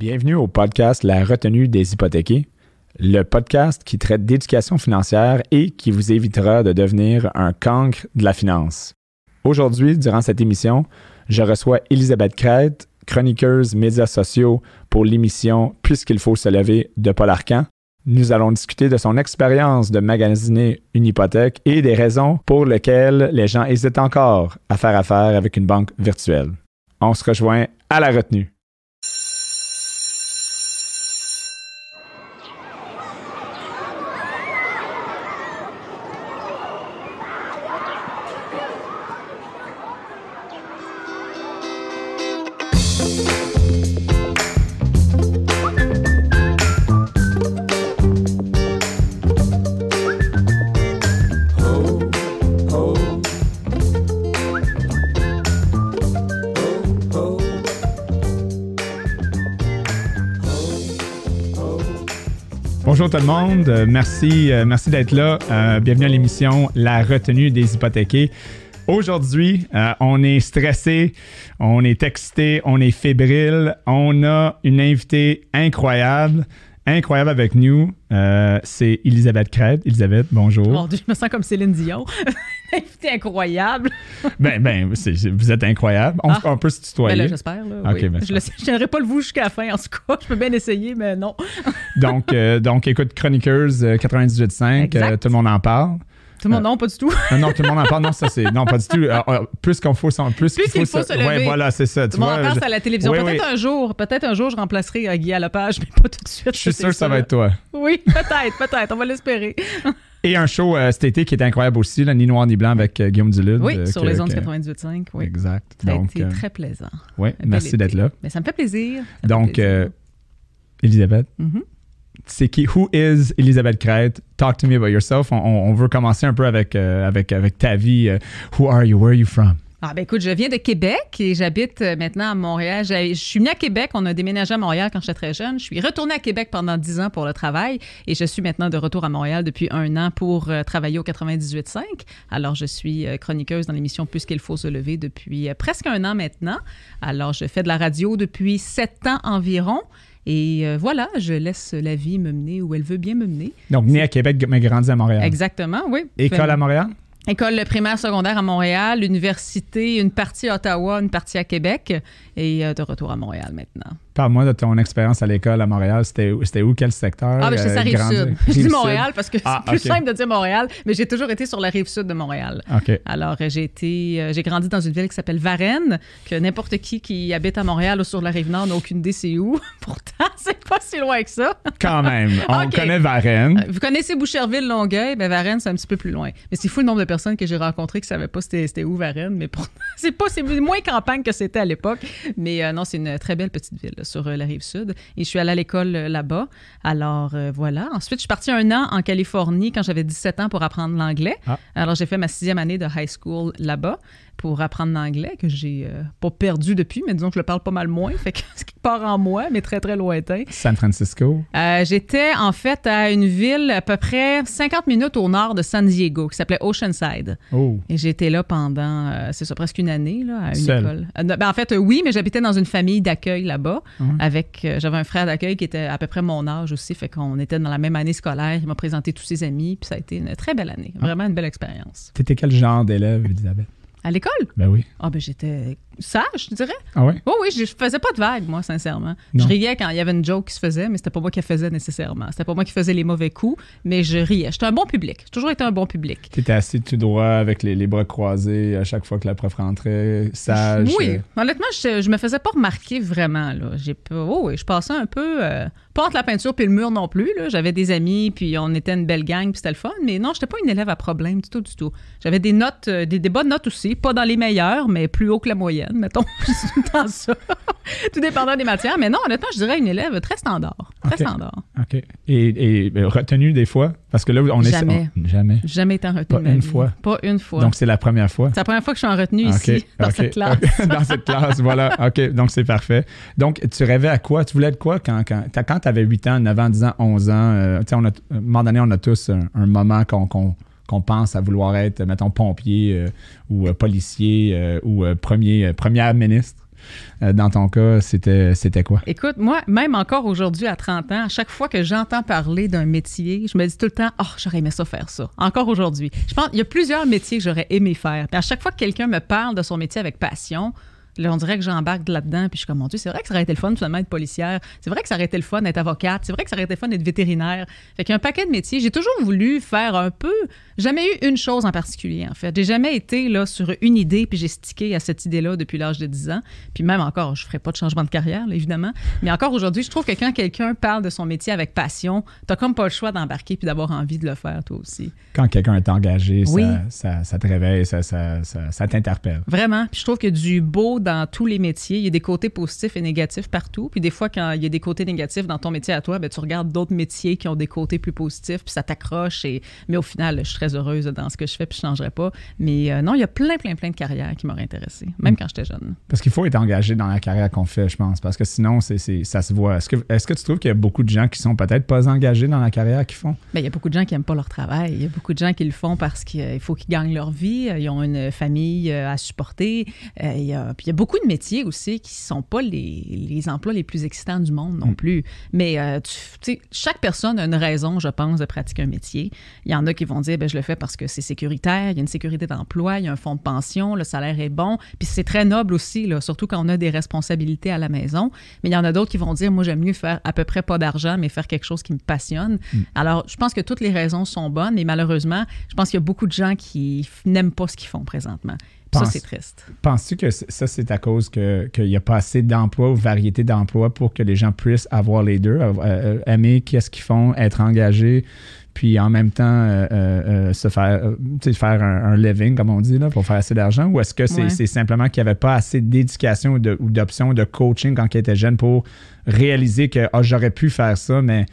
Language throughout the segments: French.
Bienvenue au podcast La retenue des hypothéqués, le podcast qui traite d'éducation financière et qui vous évitera de devenir un cancre de la finance. Aujourd'hui, durant cette émission, je reçois Elisabeth Crête, chroniqueuse médias sociaux pour l'émission Puisqu'il faut se lever de Paul Arcan. Nous allons discuter de son expérience de magasiner une hypothèque et des raisons pour lesquelles les gens hésitent encore à faire affaire avec une banque virtuelle. On se rejoint à la retenue. Tout le monde, Euh, merci, euh, merci d'être là. Euh, bienvenue à l'émission La retenue des hypothéqués. Aujourd'hui, on est stressé, on est excité, on est fébrile. On a une invitée incroyable, incroyable avec nous. Euh, c'est Elisabeth Crête. Elisabeth, bonjour. Mon Dieu, je me sens comme Céline Dion. Invité incroyable. Ben, ben, c'est- vous êtes incroyable. On, Ah. on peut se Ben tutoyer. là, j'espère. Là, Ok, oui. ben, je ne tiendrai pas le vous jusqu'à la fin, en tout cas. Je peux bien essayer, mais non. donc, euh, donc, écoute, Chroniqueuse euh, 98.5, Exact. euh, tout le monde en parle. Tout le monde, non, pas du tout. Ah non, tout le monde en parle. Non, ça c'est. Non, pas du tout. Euh, euh, plus qu'on faut, plus Plus qu'il faut se Ouais, lever. voilà, c'est ça. Tout le monde en parle je- à la télévision. Oui, peut-être oui. un jour, peut-être un jour, je remplacerai euh, Guy à Lepage, mais pas tout de suite. je suis sûr que ça va être toi. Oui, peut-être, peut-être. On va l'espérer. Et un show euh, cet été qui est incroyable aussi, là, Ni Noir ni Blanc avec euh, Guillaume Duluth. Oui, euh, sur que- les ondes que- 98.5. Oui. Exact. Ça a Donc, été euh, très plaisant. bel merci d'être là. Mais ça me fait plaisir. Ça me fait Donc, plaisir. euh, Elisabeth, Mhm. C'est qui? Who is Elisabeth Crête? Talk to me about yourself. On, veut commencer un peu avec, euh, avec, avec ta vie. euh, who are you? Where are you from? Ah ben écoute, je viens de Québec et j'habite euh, maintenant à Montréal. Je suis venue à Québec, on a déménagé à Montréal quand j'étais très jeune. Je suis retournée à Québec pendant 10 ans pour le travail et je suis maintenant de retour à Montréal depuis un an pour euh, travailler au 98.5. Alors je suis chroniqueuse dans l'émission Puisqu'il faut se lever depuis presque un an maintenant. Alors je fais de la radio depuis 7 ans environ. Et euh, voilà, je laisse la vie me mener où elle veut bien me mener. Donc, né à Québec, mais grandi à Montréal. Exactement, oui. École à Montréal? École primaire, secondaire à Montréal, université, une partie à Ottawa, une partie à Québec et euh, de retour à Montréal maintenant. Parle-moi de ton expérience à l'école à Montréal. C'était où, quel secteur? Ah, ben c'est euh, ça, rive grandi- sud. Je dis Rive-Sud. Montréal parce que c'est Ah, plus simple de dire Montréal, mais j'ai toujours été sur la rive sud de Montréal. OK. Alors, euh, j'ai été, euh, j'ai grandi dans une ville qui s'appelle Varennes, que n'importe qui qui habite à Montréal ou sur la rive nord n'a aucune idée c'est où. Pourtant, c'est pas si loin que ça. Quand même. On connaît Varennes. Vous connaissez Boucherville, Longueuil, ben Varennes, c'est un petit peu plus loin. Mais c'est fou le nombre de personnes que j'ai rencontrées qui savaient pas c'était, où Varennes, mais pour... c'est pas c'est moins campagne que c'était à l'époque. Mais euh, non, c'est une très belle petite ville là, sur euh, la rive sud. Et je suis allée à l'école euh, là-bas. Alors euh, voilà. Ensuite, je suis partie un an en Californie quand j'avais 17 ans pour apprendre l'anglais. Ah. Alors j'ai fait ma sixième année de high school là-bas pour apprendre l'anglais que j'ai euh, pas perdu depuis, mais disons que je le parle pas mal moins. Fait que ce qui part en moi, mais très très lointain. San Francisco. Euh, J'étais en fait à une ville à peu près 50 minutes au nord de San Diego qui s'appelait Oceanside. Oh. Et été là pendant, euh, c'est ça, presque une année là, à une Seule? école. Euh, ben, en fait, oui, mais j'habitais dans une famille d'accueil là-bas. Avec, j'avais un frère d'accueil qui était à peu près mon âge aussi, fait qu'on était dans la même année scolaire. Il m'a présenté tous ses amis, puis ça a été une très belle année, vraiment une belle expérience. T'étais quel genre d'élève, Elisabeth? À l'école, Ben oui. ah ben j'étais sage, je dirais? Ah ouais? Oh oui, je je faisais pas de vagues, moi, sincèrement. Non. Je riais quand il y avait une joke qui se faisait, mais c'était pas moi qui la faisais nécessairement. C'était pas moi qui faisais les mauvais coups, mais je riais. J'étais un bon public. J'ai toujours été un bon public. T'étais assis tout droit avec les, les bras croisés à chaque fois que la prof rentrait, sage. oui, euh, honnêtement, je, je me faisais pas remarquer vraiment. Là. J'ai oh oui, je passais un peu, euh, pas entre la peinture puis le mur non plus. là. J'avais des amis, puis on était une belle gang, puis c'était le fun. Mais non, j'étais pas une élève à problème du tout, du tout. J'avais des notes, euh, des, des bonnes notes aussi, pas dans les meilleures, mais plus haut que la moyenne, mettons. Temps ça. tout dépendant des matières. Mais non, honnêtement, je dirais une élève très standard. Très standard. OK. Et, et euh, retenu des fois? Parce que là, on est... Jamais. on- jamais. Jamais été en retenue. Pas une vie. fois. Pas une fois. Donc, c'est la première fois? c'est la première fois que je suis en retenue ici, dans cette classe. Dans cette classe, voilà. OK, donc c'est parfait. Donc, tu rêvais à quoi? Tu voulais être quoi quand, quand, quand tu avais 8 ans, 9 ans, 10 ans, 11 ans? euh, tu sais, à un moment donné, on a tous un, un moment qu'on qu'on- qu'on pense à vouloir être, mettons, pompier euh, ou euh, policier euh, ou premier, première ministre. Dans ton cas, c'était, c'était quoi? Écoute, moi, même encore aujourd'hui, à 30 ans, à chaque fois que j'entends parler d'un métier, je me dis tout le temps, oh, j'aurais aimé ça faire ça. Encore aujourd'hui. Je pense qu'il y a plusieurs métiers que j'aurais aimé faire. Puis à chaque fois que quelqu'un me parle de son métier avec passion, Là, on dirait que j'embarque là-dedans, puis je suis comme, mon Dieu, c'est vrai que ça aurait été le fun finalement d'être policière. C'est vrai que ça aurait été le fun d'être avocate. C'est vrai que ça aurait été le fun d'être vétérinaire. Fait qu'il y a un paquet de métiers. J'ai toujours voulu faire un peu. Jamais eu une chose en particulier, en fait. J'ai jamais été là sur une idée, puis j'ai stické à cette idée-là depuis l'âge de 10 ans. Puis même encore, je ferai pas de changement de carrière, évidemment. Mais encore aujourd'hui, je trouve que quand quelqu'un parle de son métier avec passion, t'as comme pas le choix d'embarquer puis d'avoir envie de le faire, toi aussi. Quand quelqu'un est engagé, ça, ça, te réveille, ça, ça, ça t'interpelle. Vraiment. Puis je trouve que du beau dans tous les métiers. Il y a des côtés positifs et négatifs partout. Puis des fois, quand il y a des côtés négatifs dans ton métier à toi, ben, tu regardes d'autres métiers qui ont des côtés plus positifs, puis ça t'accroche. Et... Mais au final, je suis très heureuse dans ce que je fais, puis je ne changerai pas. Mais euh, non, il y a plein, plein, plein de carrières qui m'auraient intéressée, même mm. quand j'étais jeune. Parce qu'il faut être engagé dans la carrière qu'on fait, je pense, parce que sinon, c'est, ça se voit. Est-ce que, est-ce que tu trouves qu'il y a beaucoup de gens qui sont peut-être pas engagés dans la carrière qu'ils font? Bien, il y a beaucoup de gens qui n'aiment pas leur travail. Il y a beaucoup de gens qui le font parce qu'il faut qu'ils gagnent leur vie. Ils ont une famille euh, à supporter. Euh, il y a, puis il y a beaucoup de métiers aussi qui sont pas les, emplois les plus excitants du monde non mm. plus. Mais euh, tu, chaque personne a une raison, je pense, de pratiquer un métier. Il y en a qui vont dire, ben, je le fais parce que c'est sécuritaire, il y a une sécurité d'emploi, il y a un fonds de pension, le salaire est bon. Puis c'est très noble aussi, là, surtout quand on a des responsabilités à la maison. Mais il y en a d'autres qui vont dire, moi, j'aime mieux faire à peu près pas d'argent, mais faire quelque chose qui me passionne. Mm. Alors, je pense que toutes les raisons sont bonnes, et malheureusement, je pense qu'il y a beaucoup de gens qui n'aiment pas ce qu'ils font présentement ça, c'est triste. Penses-tu que ça, c'est à cause qu'il n'y a pas assez d'emplois ou variété d'emplois pour que les gens puissent avoir les deux, euh, aimer qu'est-ce qu'ils font, être engagés, puis en même temps euh, euh, se faire, faire un, living, comme on dit, là, pour faire assez d'argent? Ou est-ce que c'est simplement qu'il n'y avait pas assez d'éducation ou d'options de, coaching quand ils étaient jeunes pour réaliser que oh, j'aurais pu faire ça, mais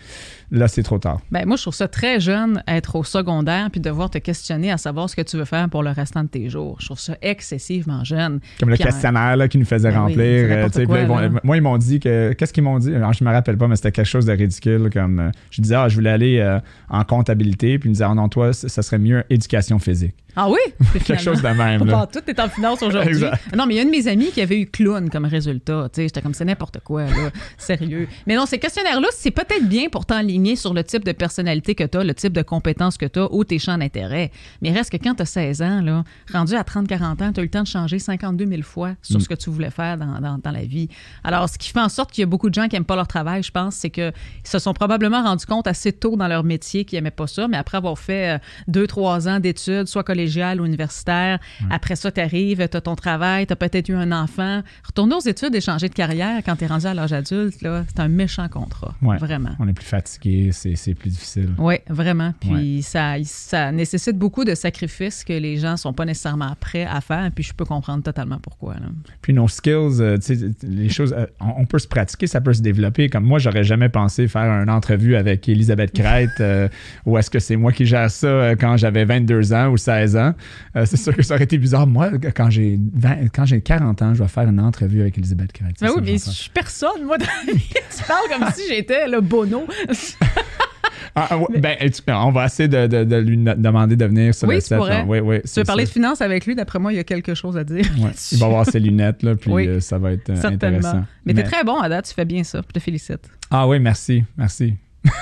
là, c'est trop tard. Ben, moi, je trouve ça très jeune, être au secondaire, puis devoir te questionner à savoir ce que tu veux faire pour le restant de tes jours. Je trouve ça excessivement jeune. Comme le questionnaire là, qui nous faisait ben remplir. Euh, moi, ils m'ont dit que. Qu'est-ce qu'ils m'ont dit? Alors, je me rappelle pas, mais c'était quelque chose de ridicule. Comme, euh, je disais, ah, je voulais aller euh, en comptabilité, puis ils me disaient, ah non, toi, ça serait mieux éducation physique. Ah oui? Quelque chose de même. tout est en finance aujourd'hui. non, mais il y a un de mes amis qui avait eu clown comme résultat. J'étais comme c'est n'importe quoi, là. Sérieux. Mais non, ces questionnaires-là, c'est peut-être bien pour t'enligner sur le type de personnalité que tu as, le type de compétences que tu as ou tes champs d'intérêt. Mais reste que quand tu as 16 ans, là, rendu à 30-40 ans, tu as eu le temps de changer 52 000 fois sur mm. ce que tu voulais faire dans, dans, la vie. Alors, ce qui fait en sorte qu'il y a beaucoup de gens qui n'aiment pas leur travail, je pense, c'est qu'ils se sont probablement rendus compte assez tôt dans leur métier qu'ils n'aimaient pas ça, mais après avoir fait 2-3 euh, ans d'études, soit collégiales, ou universitaire. Après ça, tu arrives, tu as ton travail, tu as peut-être eu un enfant. Retourner aux études et changer de carrière quand tu es rendu à l'âge adulte, c'est un méchant contrat. Vraiment. On est plus fatigué, c'est plus difficile. Oui, vraiment. Puis ça, ça nécessite beaucoup de sacrifices que les gens sont pas nécessairement prêts à faire. Puis je peux comprendre totalement pourquoi. Puis nos skills, euh, les choses, euh, on, peut se pratiquer, ça peut se développer. Comme moi, j'aurais jamais pensé faire une entrevue avec Elisabeth Crête euh, ou est-ce que c'est moi qui gère ça quand j'avais 22 ans ou 16 ans. Euh, c'est sûr que ça aurait été bizarre. Moi, quand j'ai quand j'ai 40 ans, je vais faire une entrevue avec Elisabeth Crête. Ben oui, mais je suis personne, moi. tu parles comme si j'étais le bono. Ah, ben, on va essayer de, lui demander de venir sur le set. Oui, oui, tu veux parler de finances avec lui, d'après moi, il y a quelque chose à dire. Il va avoir ses lunettes, là, puis euh, ça va être euh, intéressant. Mais, tu es très bon à date, tu fais bien ça. Je te félicite. Ah oui, merci, merci.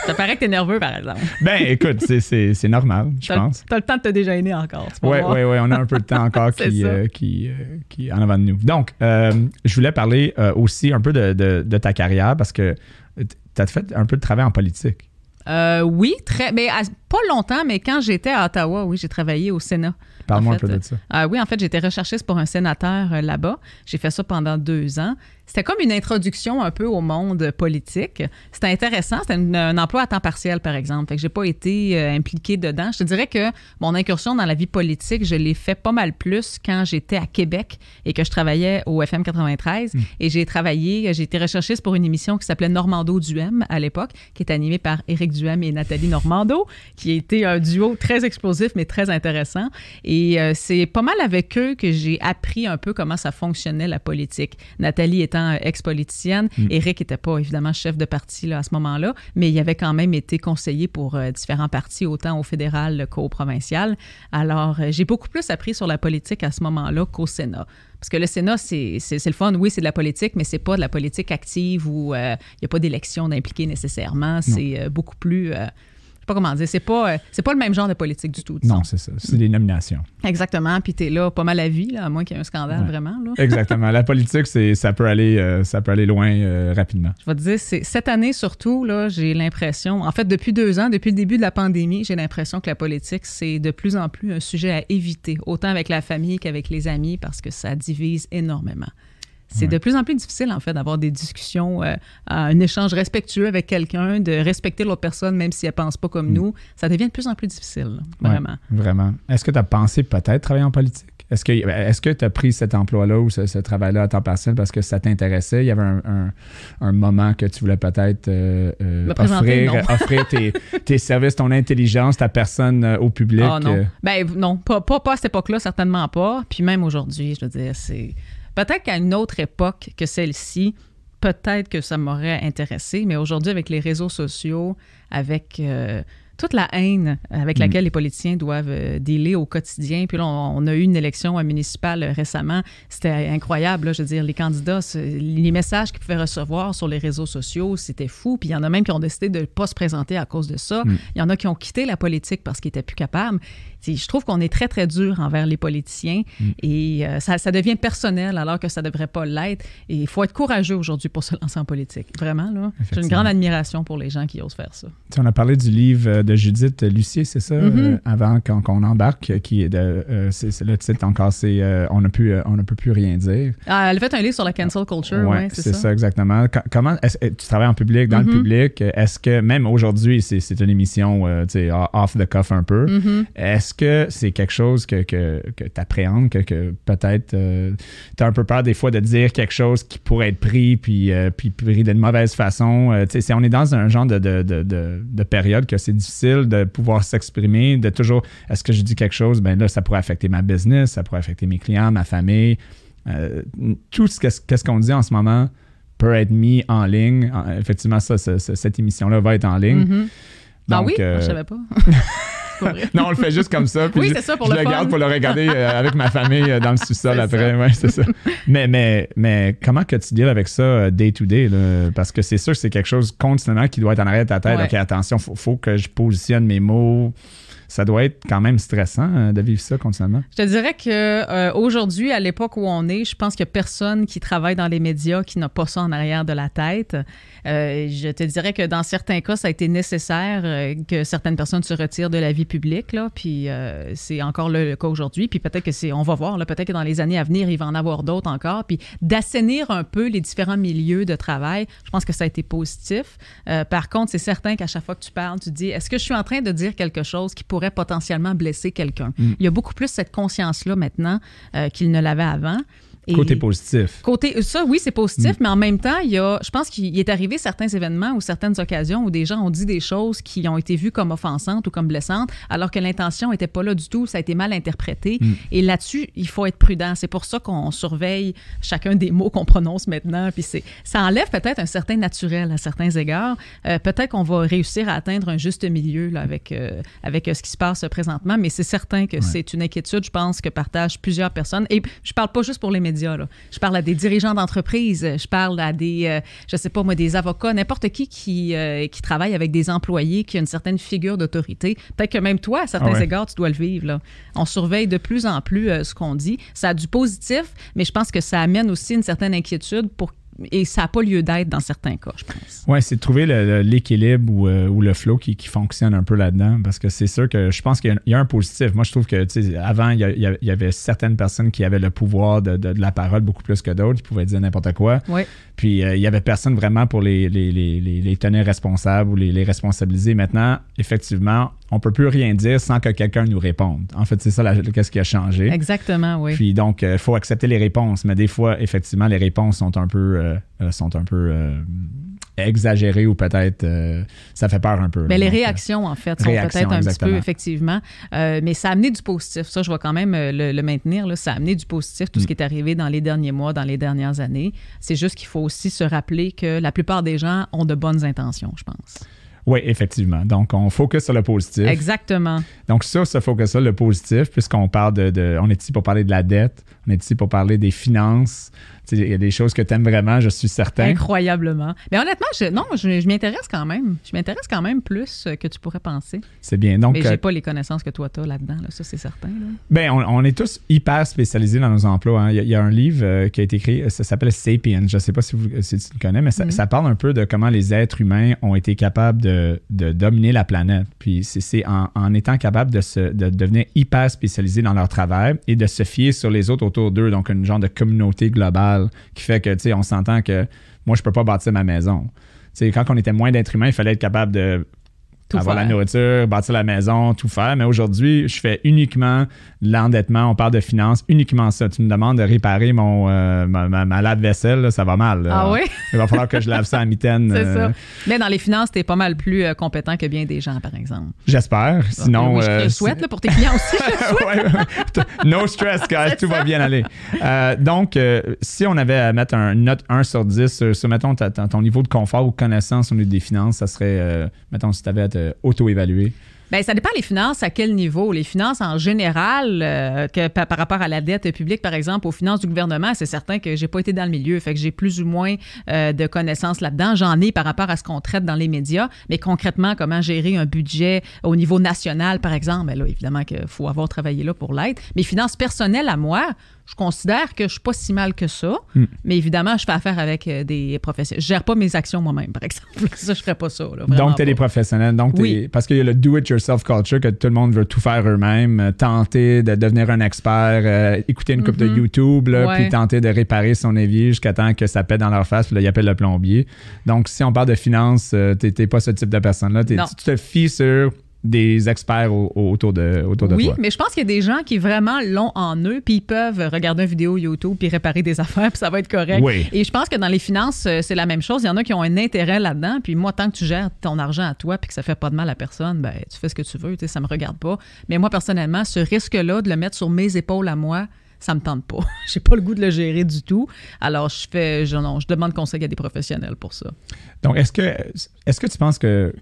Ça paraît que t'es nerveux, par exemple. Ben, écoute, c'est normal, je pense. T'as le temps de te déjeuner encore. Oui, oui, oui. On a un peu de temps encore qui, euh, qui, euh, qui en avant de nous. Donc, euh, je voulais parler aussi un peu de, de, ta carrière parce que tu as fait un peu de travail en politique. oui, très, mais pas longtemps, mais quand j'étais à Ottawa, oui, j'ai travaillé au Sénat. Parle-moi un peu de ça. oui, en fait, j'étais recherchiste pour un sénateur là-bas. J'ai fait ça pendant deux ans. C'était comme une introduction un peu au monde politique. C'était intéressant. C'était un emploi à temps partiel, par exemple. Fait que j'ai pas été euh, impliquée dedans. Je te dirais que mon incursion dans la vie politique, je l'ai fait pas mal plus quand j'étais à Québec et que je travaillais au FM 93. Hmm. Et j'ai travaillé, j'ai été recherchiste pour une émission qui s'appelait Normando Duhem à l'époque, qui est animée par Éric Duhem et Nathalie Normando, qui a été un duo très explosif, mais très intéressant. Et euh, c'est pas mal avec eux que j'ai appris un peu comment ça fonctionnait la politique. Nathalie étant ex-politicienne, mm. Éric n'était pas évidemment chef de parti là, à ce moment-là, mais il avait quand même été conseiller pour euh, différents partis, autant au fédéral qu'au provincial. Alors, euh, j'ai beaucoup plus appris sur la politique à ce moment-là qu'au Sénat. Parce que le Sénat, c'est le fun, oui, c'est de la politique, mais c'est pas de la politique active où il n'y a pas d'élection d'impliquer nécessairement. C'est beaucoup plus pas comment dire, c'est pas, euh, c'est pas le même genre de politique du tout. Non, c'est ça. C'est des nominations. Exactement. Puis t'es là pas mal à vie, là, à moins qu'il y ait un scandale vraiment. Là. Exactement. La politique, c'est, ça, peut aller, euh, ça peut aller loin euh, rapidement. Je vais te dire, c'est, cette année surtout, là, j'ai l'impression, en fait, depuis deux ans, depuis le début de la pandémie, j'ai l'impression que la politique, c'est de plus en plus un sujet à éviter, autant avec la famille qu'avec les amis, parce que ça divise énormément. C'est de plus en plus difficile, en fait, d'avoir des discussions, euh, un échange respectueux avec quelqu'un, de respecter l'autre personne, même si elle ne pense pas comme mm. nous. Ça devient de plus en plus difficile, vraiment. vraiment. Est-ce que tu as pensé peut-être travailler en politique? Est-ce que est-ce que tu as pris cet emploi-là ou ce, travail-là à temps partiel parce que ça t'intéressait? Il y avait un, moment que tu voulais peut-être euh, euh, offrir, offrir tes, services, ton intelligence, ta personne au public? Ah non. Ben non, pas, pas, pas à cette époque-là, certainement pas. Puis même aujourd'hui, je veux dire, c'est Peut-être qu'à une autre époque que celle-ci, peut-être que ça m'aurait intéressé, mais aujourd'hui, avec les réseaux sociaux, avec euh, toute la haine avec mm. laquelle les politiciens doivent euh, dealer au quotidien. Puis là, on, a eu une élection municipale récemment. C'était incroyable. je veux dire, les candidats, les messages qu'ils pouvaient recevoir sur les réseaux sociaux, c'était fou. Puis il y en a même qui ont décidé de ne pas se présenter à cause de ça. Mm. Il y en a qui ont quitté la politique parce qu'ils n'étaient plus capables. Je trouve qu'on est très, très dur envers les politiciens mm. et euh, ça, devient personnel alors que ça ne devrait pas l'être. Et il faut être courageux aujourd'hui pour se lancer en politique. Vraiment, là. J'ai une grande admiration pour les gens qui osent faire ça. on a parlé du livre euh, de Judith Lucier, c'est ça, mm-hmm. euh, avant qu'on embarque, qui est de. le titre encore, c'est On ne peut plus rien dire. Ah, elle a fait un livre sur la cancel culture, oui, ouais, c'est ça. exactement. Comment. Tu travailles en public, dans le mm-hmm. public. Est-ce que, même aujourd'hui, c'est une émission off the cuff un peu, mm-hmm. est-ce que c'est quelque chose que, que, que tu appréhendes, que, que peut-être euh, tu as un peu peur des fois de dire quelque chose qui pourrait être pris puis, euh, puis pris d'une mauvaise façon? Euh, on est dans un genre de, de, de, de période que c'est difficile de pouvoir s'exprimer, de toujours, est-ce que je dis quelque chose? Ben là, ça pourrait affecter ma business, ça pourrait affecter mes clients, ma famille. tout ce qu'est-ce qu'on dit en ce moment peut être mis en ligne. Effectivement, ça, cette émission-là va être en ligne. Ah oui? je savais pas. non, on le fait juste comme ça. oui, c'est ça pour je le, le garde pour le regarder euh, avec ma famille euh, dans le sous-sol après. Ouais, c'est ça. Mais, mais, mais comment que tu deals avec ça euh, day to day? Parce que c'est sûr que c'est quelque chose continuellement qui doit être en arrière de ta tête. OK, attention, il faut, que je positionne mes mots ça doit être quand même stressant de vivre ça continuellement. Je te dirais que aujourd'hui, à l'époque où on est, je pense qu'il n'y a personne qui travaille dans les médias qui n'a pas ça en arrière de la tête. Euh, je te dirais que dans certains cas, ça a été nécessaire euh, que certaines personnes se retirent de la vie publique, là, puis euh, c'est encore le, cas aujourd'hui. Puis peut-être que c'est, on va voir, peut-être que dans les années à venir, il va en avoir d'autres encore. Puis d'assainir un peu les différents milieux de travail, je pense que ça a été positif. par contre, c'est certain qu'à chaque fois que tu parles, tu dis, est-ce que je suis en train de dire quelque chose qui pourrait potentiellement blesser quelqu'un? Mm. Il y a beaucoup plus cette conscience-là maintenant qu'il ne l'avait avant côté positif. Côté, ça, oui, c'est positif, mm. mais en même temps, il y a, je pense qu'il est arrivé certains événements ou certaines occasions où des gens ont dit des choses qui ont été vues comme offensantes ou comme blessantes, alors que l'intention n'était pas là du tout, ça a été mal interprété. Mm. Et là-dessus, il faut être prudent. C'est pour ça qu'on surveille chacun des mots qu'on prononce maintenant. Puis c'est, ça enlève peut-être un certain naturel à certains égards. Euh, peut-être qu'on va réussir à atteindre un juste milieu là, avec, euh, avec euh, ce qui se passe présentement, mais c'est certain que c'est une inquiétude, je pense, que partagent plusieurs personnes. Et je parle pas juste pour les médias je parle à des dirigeants d'entreprise, je parle à des, euh, je sais pas moi, des avocats, n'importe qui qui, euh, qui travaille avec des employés, qui a une certaine figure d'autorité. Peut-être que même toi, à certains ah égards, tu dois le vivre. Là. On surveille de plus en plus euh, ce qu'on dit. Ça a du positif, mais je pense que ça amène aussi une certaine inquiétude pour et ça n'a pas lieu d'être dans certains cas, je pense. Oui, c'est de trouver l'équilibre ou, euh, ou, le flow qui, qui, fonctionne un peu là-dedans. Parce que c'est sûr que je pense qu'il y, a un positif. Moi, je trouve que avant, il y, avait certaines personnes qui avaient le pouvoir de, de, la parole beaucoup plus que d'autres, qui pouvaient dire n'importe quoi. Oui. Puis euh, il y avait personne vraiment pour les, les, les, les tenir responsables ou les, responsabiliser. Maintenant, effectivement, on peut plus rien dire sans que quelqu'un nous réponde. En fait, c'est ça qu'est-ce qui a changé. Exactement, oui. Puis donc, il euh, faut accepter les réponses, mais des fois, effectivement, les réponses sont un peu, euh, sont un peu exagéré ou peut-être euh, ça fait peur un peu. Ben, les réactions, en fait, sont peut-être un petit peu, effectivement. Euh, mais ça a amené du positif. Ça, je vais quand même euh, le, maintenir. Là. Ça a amené du positif, tout ce mm. qui est arrivé dans les derniers mois, dans les dernières années. C'est juste qu'il faut aussi se rappeler que la plupart des gens ont de bonnes intentions, je pense. Oui, effectivement. Donc, on focus sur le positif. Exactement. Donc, ça, se focus sur le positif, puisqu'on parle de, On est ici pour parler de la dette, on est ici pour parler des finances, il y a des choses que tu aimes vraiment, je suis certain. Incroyablement. Mais honnêtement, je, non, je, m'intéresse quand même. Je m'intéresse quand même plus que tu pourrais penser. C'est bien. Donc, Mais j'ai euh, pas les connaissances que toi, tu as là-dedans. ça, c'est certain. Bien, on, est tous hyper spécialisés dans nos emplois. Hein. Il, y a, un livre euh, qui a été écrit, ça s'appelle Sapiens. Je ne sais pas si, vous, tu le connais, mais mm-hmm. ça, parle un peu de comment les êtres humains ont été capables de, dominer la planète. Puis c'est en, étant capable de, se, de devenir hyper spécialisés dans leur travail et de se fier sur les autres autour d'eux. Donc, une genre de communauté globale qui fait que on s'entend que moi, je peux pas bâtir ma maison. quand on était moins d'êtres humains, il fallait être capable de avoir la nourriture, bâtir la maison, tout faire. Mais aujourd'hui, je fais uniquement l'endettement. On parle de finances, uniquement ça. Tu me demandes de réparer mon, euh, ma, lave-vaisselle, ça va mal. Ah oui? Il va falloir que je lave ça à mitaine. C'est ça. Euh. Mais dans les finances, tu es pas mal plus euh, compétent que bien des gens, par exemple. J'espère. Sinon. je te le souhaite pour tes clients aussi. no stress, guys. tout va bien aller. donc, si on avait à mettre un note 1 sur 10 sur, mettons, ton niveau de confort ou connaissance au niveau des finances, ça serait, mettons, si tu avais à auto-évaluer? Bien, ça dépend les finances, à quel niveau. Les finances en général, euh, que, par, rapport à la dette publique, par exemple, aux finances du gouvernement, c'est certain que j'ai pas été dans le milieu, fait que j'ai plus ou moins euh, de connaissances là-dedans. J'en ai par rapport à ce qu'on traite dans les médias, mais concrètement, comment gérer un budget au niveau national, par exemple, bien là, évidemment qu'il faut avoir travaillé là pour l'être. Mes finances personnelles à moi, je considère que je suis pas si mal que ça, hmm. mais évidemment, je fais affaire avec euh, des professionnels. Je gère pas mes actions moi-même, par exemple. ça, je ferais pas ça. donc, tu es des professionnels. Donc, oui. Parce qu'il y a le do-it-yourself culture que tout le monde veut tout faire eux-mêmes, euh, tenter de devenir un expert, euh, écouter une coupe de mm-hmm. YouTube, puis tenter de réparer son évier jusqu'à temps que ça pète dans leur face, puis là, ils appellent le plombier. Donc, si on parle de finances, tu n'es pas ce type de personne-là. Tu te fies sur des experts autour de, autour de oui, toi. Oui, mais je pense qu'il y a des gens qui vraiment l'ont en eux, puis ils peuvent regarder une vidéo YouTube puis réparer des affaires, puis ça va être correct. Oui. Et je pense que dans les finances, euh, c'est la même chose. Il y en a qui ont un intérêt là-dedans, puis moi, tant que tu gères ton argent à toi puis que ça fait pas de mal à personne, ben tu fais ce que tu veux, ça me regarde pas. Mais moi, personnellement, ce risque-là de le mettre sur mes épaules à moi, ça me tente pas. J'ai pas le goût de le gérer du tout. Alors, je fais, je, non, je demande conseil à des professionnels pour ça. Donc, est-ce que, est-ce que tu penses que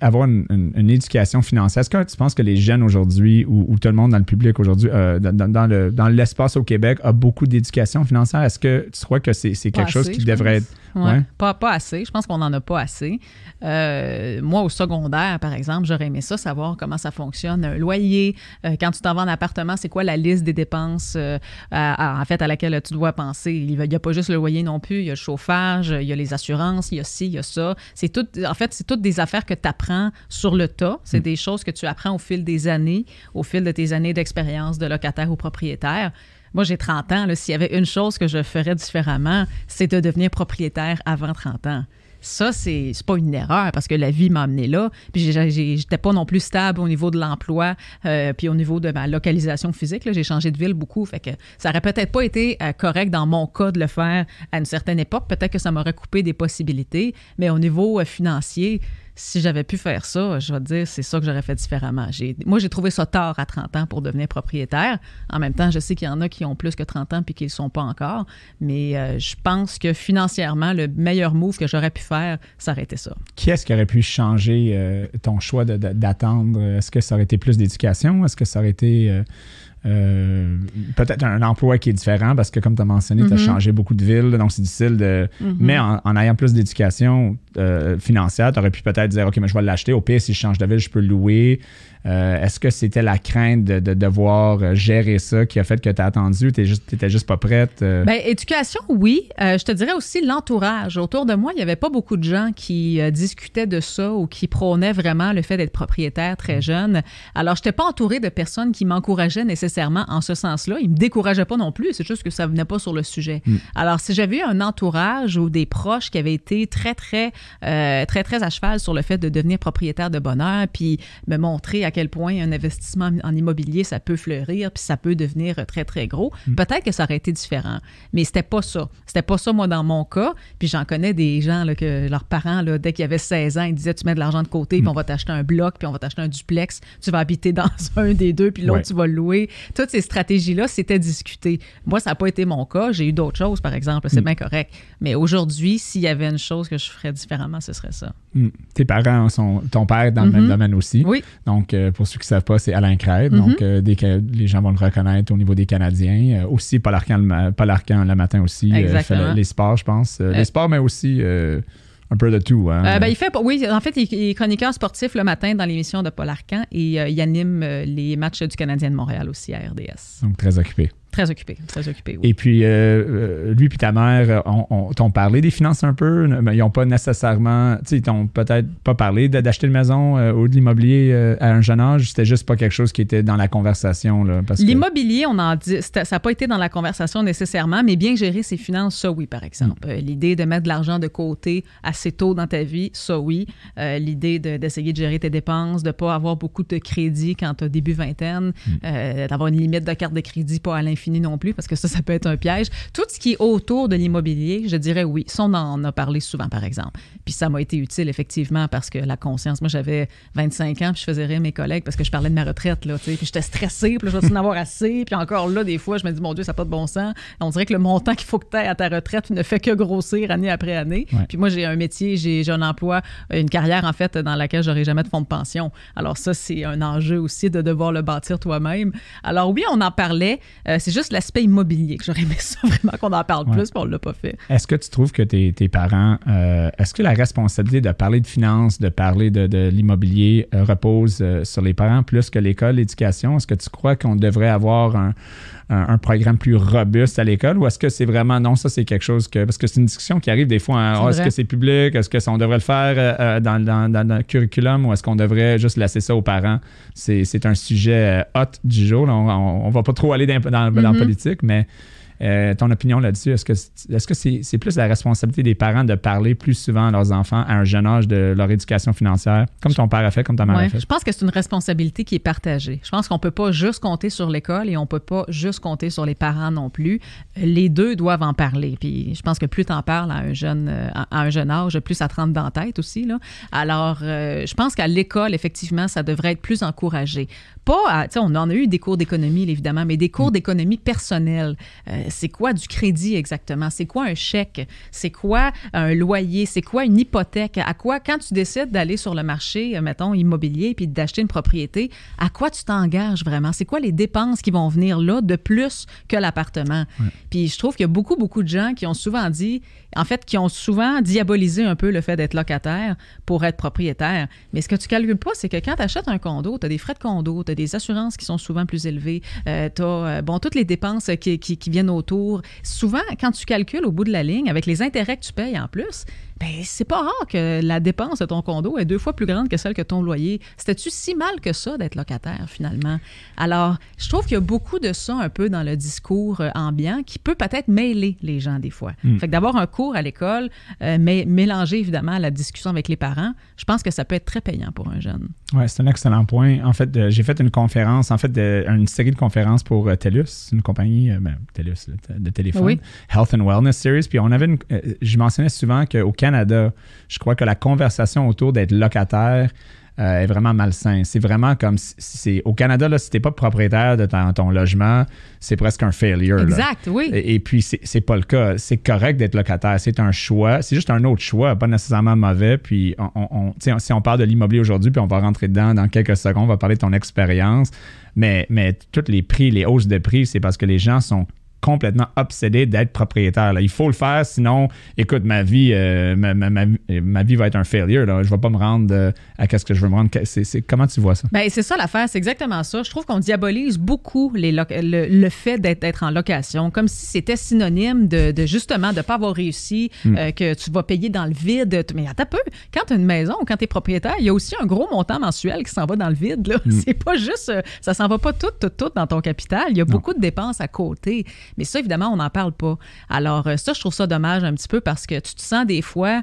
avoir une, éducation financière, est-ce que tu penses que les jeunes aujourd'hui ou, tout le monde dans le public aujourd'hui, euh, dans, le, dans l'espace au Québec, a beaucoup d'éducation financière? Est-ce que tu crois que c'est, quelque chose qui devrait être pas, pas assez. Je pense qu'on n'en a pas assez. Euh, moi, au secondaire, par exemple, j'aurais aimé ça, savoir comment ça fonctionne. Un loyer, euh, quand tu t'en vas en appartement, c'est quoi la liste des dépenses euh, en fait à laquelle tu dois penser? Il n'y a pas juste le loyer non plus, il y a le chauffage, il y a les assurances, il y a ci, il y a ça. C'est tout, en fait, c'est toutes des affaires que tu apprends sur le tas. C'est mm. des choses que tu apprends au fil des années, au fil de tes années d'expérience de locataire ou propriétaire. Moi, j'ai 30 ans. S'il y avait une chose que je ferais différemment, c'est de devenir propriétaire avant 30 ans. Ça, c'est pas une erreur parce que la vie m'a amené là. Puis j'étais pas non plus stable au niveau de l'emploi, euh, puis au niveau de ma localisation physique. J'ai changé de ville beaucoup. Fait que ça aurait peut-être pas été euh, correct dans mon cas de le faire à une certaine époque. Peut-être que ça m'aurait coupé des possibilités. Mais au niveau euh, financier, si j'avais pu faire ça, je vais te dire, c'est ça que j'aurais fait différemment. Moi, j'ai trouvé ça tard à 30 ans pour devenir propriétaire. En même temps, je sais qu'il y en a qui ont plus que 30 ans puis qui ne le sont pas encore. Mais euh, je pense que financièrement, le meilleur move que j'aurais pu faire, ça aurait été ça. Qui est-ce qui aurait pu changer euh, ton choix d'attendre? Est-ce que ça aurait été plus d'éducation? Est-ce que ça aurait été... Euh, euh, peut-être un emploi qui est différent parce que, comme tu as mentionné, tu as mhm. changé beaucoup de villes, donc c'est difficile de. Mhm. Mais en, ayant plus d'éducation euh, financière, tu aurais pu peut-être dire OK, mais je vais l'acheter. Au pire, si je change de ville, je peux le louer. Euh, est-ce que c'était la crainte de, devoir euh, gérer ça qui a fait que tu as attendu, tu n'étais juste, pas prête? Euh? Bien, éducation, oui. je te dirais aussi l'entourage. Autour de moi, il n'y avait pas beaucoup de gens qui discutaient de ça ou qui prônaient vraiment le fait d'être propriétaire très mm. jeune. Alors, je n'étais pas entourée de personnes qui m'encourageaient nécessairement en ce sens-là. Ils ne me décourageaient pas non plus, c'est juste que ça venait pas sur le sujet. Mm. Alors, si j'avais eu un entourage ou des proches qui avaient été très, très, très, très à cheval sur le fait de devenir propriétaire de bonheur, puis me montrer à quel point un investissement en immobilier, ça peut fleurir, puis ça peut devenir très, très gros. Mm. Peut-être que ça aurait été différent, mais c'était pas ça. C'était pas ça, moi, dans mon cas. Puis j'en connais des gens, là, que leurs parents, là, dès qu'ils avaient 16 ans, ils disaient, tu mets de l'argent de côté, puis Mm. on va t'acheter un bloc, puis on va t'acheter un duplex, tu vas habiter dans un des deux, puis l'autre, Ouais. tu vas le louer. Toutes ces stratégies-là, c'était discuté. Moi, ça n'a pas été mon cas. J'ai eu d'autres choses, par exemple. C'est Mm. bien correct. Mais aujourd'hui, s'il y avait une chose que je ferais différemment, ce serait ça. Tes parents sont. Ton père est dans le même domaine aussi. Oui. Donc, euh, pour ceux qui ne savent pas, c'est Alain Crête. Mhm. Donc, euh, dès que les gens vont le reconnaître au niveau des Canadiens. Euh, aussi, Paul Arcan, le, Paul Arcan, le matin aussi, fait le- les sports, je pense. Les sports, mais aussi un peu de tout. hein. Euh, ben, il fait, oui, en fait, il, il est chroniqueur sportif le matin dans l'émission de Paul Arcan et euh, il anime euh, les matchs du Canadien de Montréal aussi à RDS. Donc, très occupé. Très occupé, très occupé, oui. Et puis, euh, euh, lui puis ta mère, euh, on, on- t'ont parlé des finances un peu, mais ils n'ont pas nécessairement, tu sais, ils t'ont peut-être pas parlé d'acheter une maison euh, ou de l'immobilier euh, à un jeune âge? C'était juste pas quelque chose qui était dans la conversation. Parce que- L'immobilier, on en dit, ça n'a pas été dans la conversation nécessairement, mais bien gérer ses finances, ça oui, par exemple. Mm. L'idée de mettre de l'argent de côté assez tôt dans ta vie, ça oui. L'idée de- d'essayer de, gérer tes dépenses, de ne pas avoir beaucoup de crédit quand tu as début vingtaine, Mm. d'avoir une limite de carte de crédit pas à l'infini non plus, parce que ça, ça peut être un piège. Tout ce qui est autour de l'immobilier, je dirais oui. Ça, on en a parlé souvent, par exemple. Puis ça m'a été utile, effectivement, parce que la conscience, moi, j'avais 25 ans, puis je faisais rire mes collègues parce que je parlais de ma retraite, là, tu sais, puis j'étais stressée, puis là, je vais en avoir assez, puis encore là, des fois, je me dis, mon Dieu, ça n'a pas de bon sens. On dirait que le montant qu'il faut que tu aies à ta retraite ne fait que grossir année après année. Ouais. Puis moi, j'ai un métier, j'ai un emploi, une carrière, en fait, dans laquelle j'aurai jamais de fonds de pension. Alors ça, c'est un enjeu aussi de devoir le bâtir toi-même. Alors oui, on en parlait. Euh, c'est juste l'aspect immobilier que j'aurais aimé ça vraiment qu'on en parle Ouais. plus, puis on l'a pas fait. Est-ce que tu trouves que tes, tes parents, euh, est-ce que la responsabilité de parler de finances, de parler de, de l'immobilier euh, repose euh, sur les parents plus que l'école, l'éducation? Est-ce que tu crois qu'on devrait avoir un, un- un programme plus robuste à l'école ou est-ce que c'est vraiment non, ça c'est quelque chose que. Parce que c'est une discussion qui arrive des fois. hein, Ah, est-ce que c'est public? Est-ce que ça, on devrait le faire euh, dans, dans- dans- dans le curriculum ou est-ce qu'on devrait juste laisser ça aux parents? C'est, c'est un sujet hot du jour. là. On, on, on va pas trop aller dans, la Mhm. politique, mais. Euh, ton opinion là-dessus, est-ce que c'est- est-ce que c'est c'est plus la responsabilité des parents de parler plus souvent à leurs enfants à un jeune âge de leur éducation financière, comme ton père a fait, comme ta mère Ouais, a fait? je pense que c'est une responsabilité qui est partagée. Je pense qu'on peut pas juste compter sur l'école et on peut pas juste compter sur les parents non plus. Les deux doivent en parler. Puis je pense que plus tu en parles à un jeune euh, à un jeune âge, plus ça te rentre dans la tête aussi là. Alors euh, je pense qu'à l'école effectivement, ça devrait être plus encouragé. Pas à- tu sais on en a eu des cours d'économie évidemment, mais des cours d'économie personnelle. Euh, c'est quoi du crédit exactement? C'est quoi un chèque? C'est quoi un loyer? C'est quoi une hypothèque? À quoi quand tu décides d'aller sur le marché, euh, mettons immobilier, puis d'acheter une propriété, à quoi tu t'engages vraiment? C'est quoi les dépenses qui vont venir là de plus que l'appartement? Puis je trouve qu'il y a beaucoup beaucoup de gens qui ont souvent dit, en fait, qui ont souvent diabolisé un peu le fait d'être locataire pour être propriétaire. Mais ce que tu calcules pas, c'est que quand tu achètes un condo, tu as des frais de condo, tu des assurances qui sont souvent plus élevées, tu as bon, toutes les dépenses qui- qui viennent autour. Souvent, quand tu calcules au bout de la ligne, avec les intérêts que tu payes en plus, ben, c'est pas rare que la dépense de ton condo est deux fois plus grande que celle que ton loyer. C'était-tu si mal que ça d'être locataire, finalement? Alors, je trouve qu'il y a beaucoup de ça un peu dans le discours euh, ambiant qui peut peut-être mêler les gens des fois. Mm. Fait que d'avoir un cours à l'école, euh, mais mélanger évidemment à la discussion avec les parents, je pense que ça peut être très payant pour un jeune. Oui, c'est un excellent point. En fait, euh, j'ai fait une conférence, en fait, de- une série de conférences pour euh, TELUS, une compagnie, ben, TELUS, de téléphone, Oui. Health and Wellness Series. Puis on avait une, je mentionnais souvent qu'au Canada, je crois que la conversation autour d'être locataire euh, est vraiment malsain. C'est vraiment comme si c'est au Canada là, si t'es pas propriétaire de ton, ton logement, c'est presque un failure. là. Exact, oui. Et, et puis, c'est pas le cas. C'est correct d'être locataire. C'est un choix. C'est juste un autre choix, pas nécessairement mauvais. Puis, on, on- on- tu sais, si on parle de l'immobilier aujourd'hui, puis on va rentrer dedans dans quelques secondes, on va parler de ton expérience. Mais, mais tous les prix, les hausses de prix, c'est parce que les gens sont complètement obsédés d'être propriétaire. là. Il faut le faire, sinon, écoute, ma vie, euh, ma, ma- ma- ma vie va être un failure. Là. Je vais pas me rendre euh, à qu'est-ce que je veux me rendre. C'est- c'est- comment tu vois ça? Ben, c'est ça l'affaire, c'est exactement ça. Je trouve qu'on diabolise beaucoup les le, le fait d'être d'être en location, comme si c'était synonyme de, de justement de ne pas avoir réussi, euh, que tu vas payer dans le vide. Mais attends un peu, quand tu as une maison ou quand tu es propriétaire, il y a aussi un gros montant mensuel qui s'en va dans le vide. là. C'est pas juste, ça s'en va pas tout, tout, tout dans ton capital. Il y a beaucoup de dépenses à côté. Mais ça, évidemment, on n'en parle pas. Alors, euh, ça, je trouve ça dommage un petit peu parce que tu te sens des fois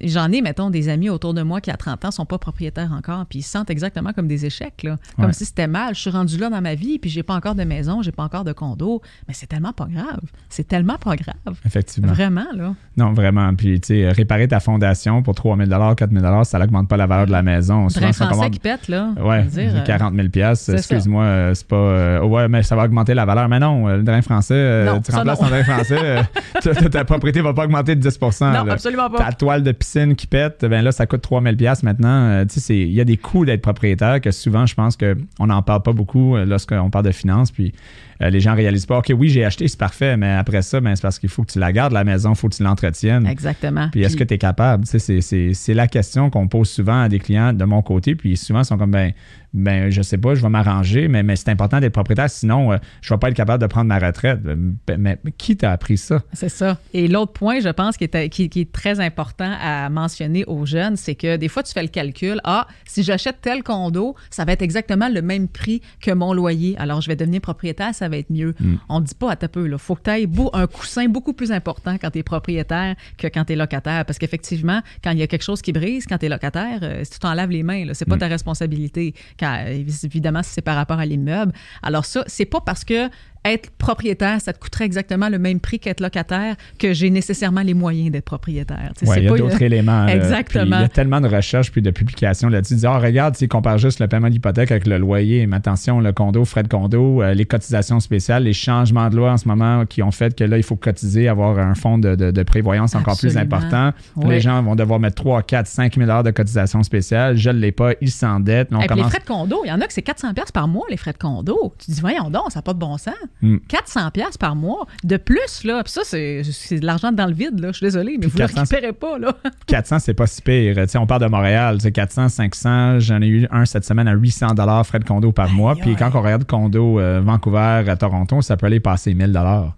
j'en ai, mettons, des amis autour de moi qui, à 30 ans, sont pas propriétaires encore, puis ils se sentent exactement comme des échecs, là. Comme Ouais. si c'était mal. Je suis rendu là dans ma vie, puis j'ai pas encore de maison, j'ai pas encore de condo. Mais c'est tellement pas grave. C'est tellement pas grave. Effectivement. Vraiment, là. Non, vraiment. Puis, tu sais, réparer ta fondation pour 3 000 4 000 ça n'augmente pas la valeur de la maison. Drain ça français commande- qui pète, là. Ouais, Je veux dire, euh, 40 000 c'est ça. Excuse-moi, euh, c'est pas. euh, ouais, mais ça va augmenter la valeur. Mais non, euh, le drain français, euh, Non, tu remplaces ton drain français, euh, ta, ta- ta propriété va pas augmenter de 10 Non, là. absolument pas. Ta toile de piscine qui pète, ben là, ça coûte 3000 pièces maintenant. Euh, il y a des coûts d'être propriétaire que souvent, je pense qu'on n'en parle pas beaucoup euh, lorsqu'on parle de finances. Puis euh, les gens réalisent pas, OK, oui, j'ai acheté, c'est parfait, mais après ça, ben, c'est parce qu'il faut que tu la gardes, la maison, il faut que tu l'entretiennes. Exactement. Puis est-ce que tu es capable? Tu sais, c'est- c'est c'est la question qu'on pose souvent à des clients de mon côté. Puis souvent, ils sont comme, ben, ben je sais pas, je vais m'arranger, mais, mais c'est important d'être propriétaire, sinon, euh, je vais pas être capable de prendre ma retraite. Ben, Mais, mais qui t'a appris ça? C'est ça. Et l'autre point, je pense, qui est, qui, qui est très important à mentionner aux jeunes, c'est que des fois, tu fais le calcul. Ah, si j'achète tel condo, ça va être exactement le même prix que mon loyer. Alors, je vais devenir propriétaire, ça va être mieux. On ne dit pas à ta peu. Il faut que tu aies un coussin beaucoup plus important quand tu es propriétaire que quand tu es locataire. Parce qu'effectivement, quand il y a quelque chose qui brise, quand tu es locataire, euh, si tu t'en laves les mains, ce n'est pas ta responsabilité. Quand, évidemment, si c'est par rapport à l'immeuble. Alors, ça, c'est pas parce que être propriétaire, ça te coûterait exactement le même prix qu'être locataire que j'ai nécessairement les moyens d'être propriétaire. C'est il y a d'autres une- éléments. Exactement. Il y a tellement de recherches puis de publications là-dessus. Dis, ah, regarde, tu compares juste le paiement d'hypothèque avec le loyer. Mais attention, le condo, frais de condo, euh, les cotisations spéciales, les changements de loi en ce moment qui ont fait que là, il faut cotiser, avoir un fonds de, de- de prévoyance encore plus important. Oui. Les gens vont devoir mettre 3, 4, 5 000 de cotisations spéciales. Je ne l'ai pas, ils s'endettent. On puis les commence- frais de condo, il y en a que c'est 400 pièces par mois, les frais de condo. Tu dis, voyons donc, ça n'a pas de bon sens. Hmm. 400 pièces par mois. De plus, là, puis ça, c'est c'est de l'argent dans le vide, là. Je suis désolée, mais Puis vous ne le 400, récupérez pas, là. 400, c'est pas si pire. Tu sais, on parle de Montréal, c'est 400, 500. J'en ai eu un cette semaine à 800 dollars frais de condo par mois. Puis quand on regarde condo euh, Vancouver à Toronto, ça peut aller passer 1000 dollars.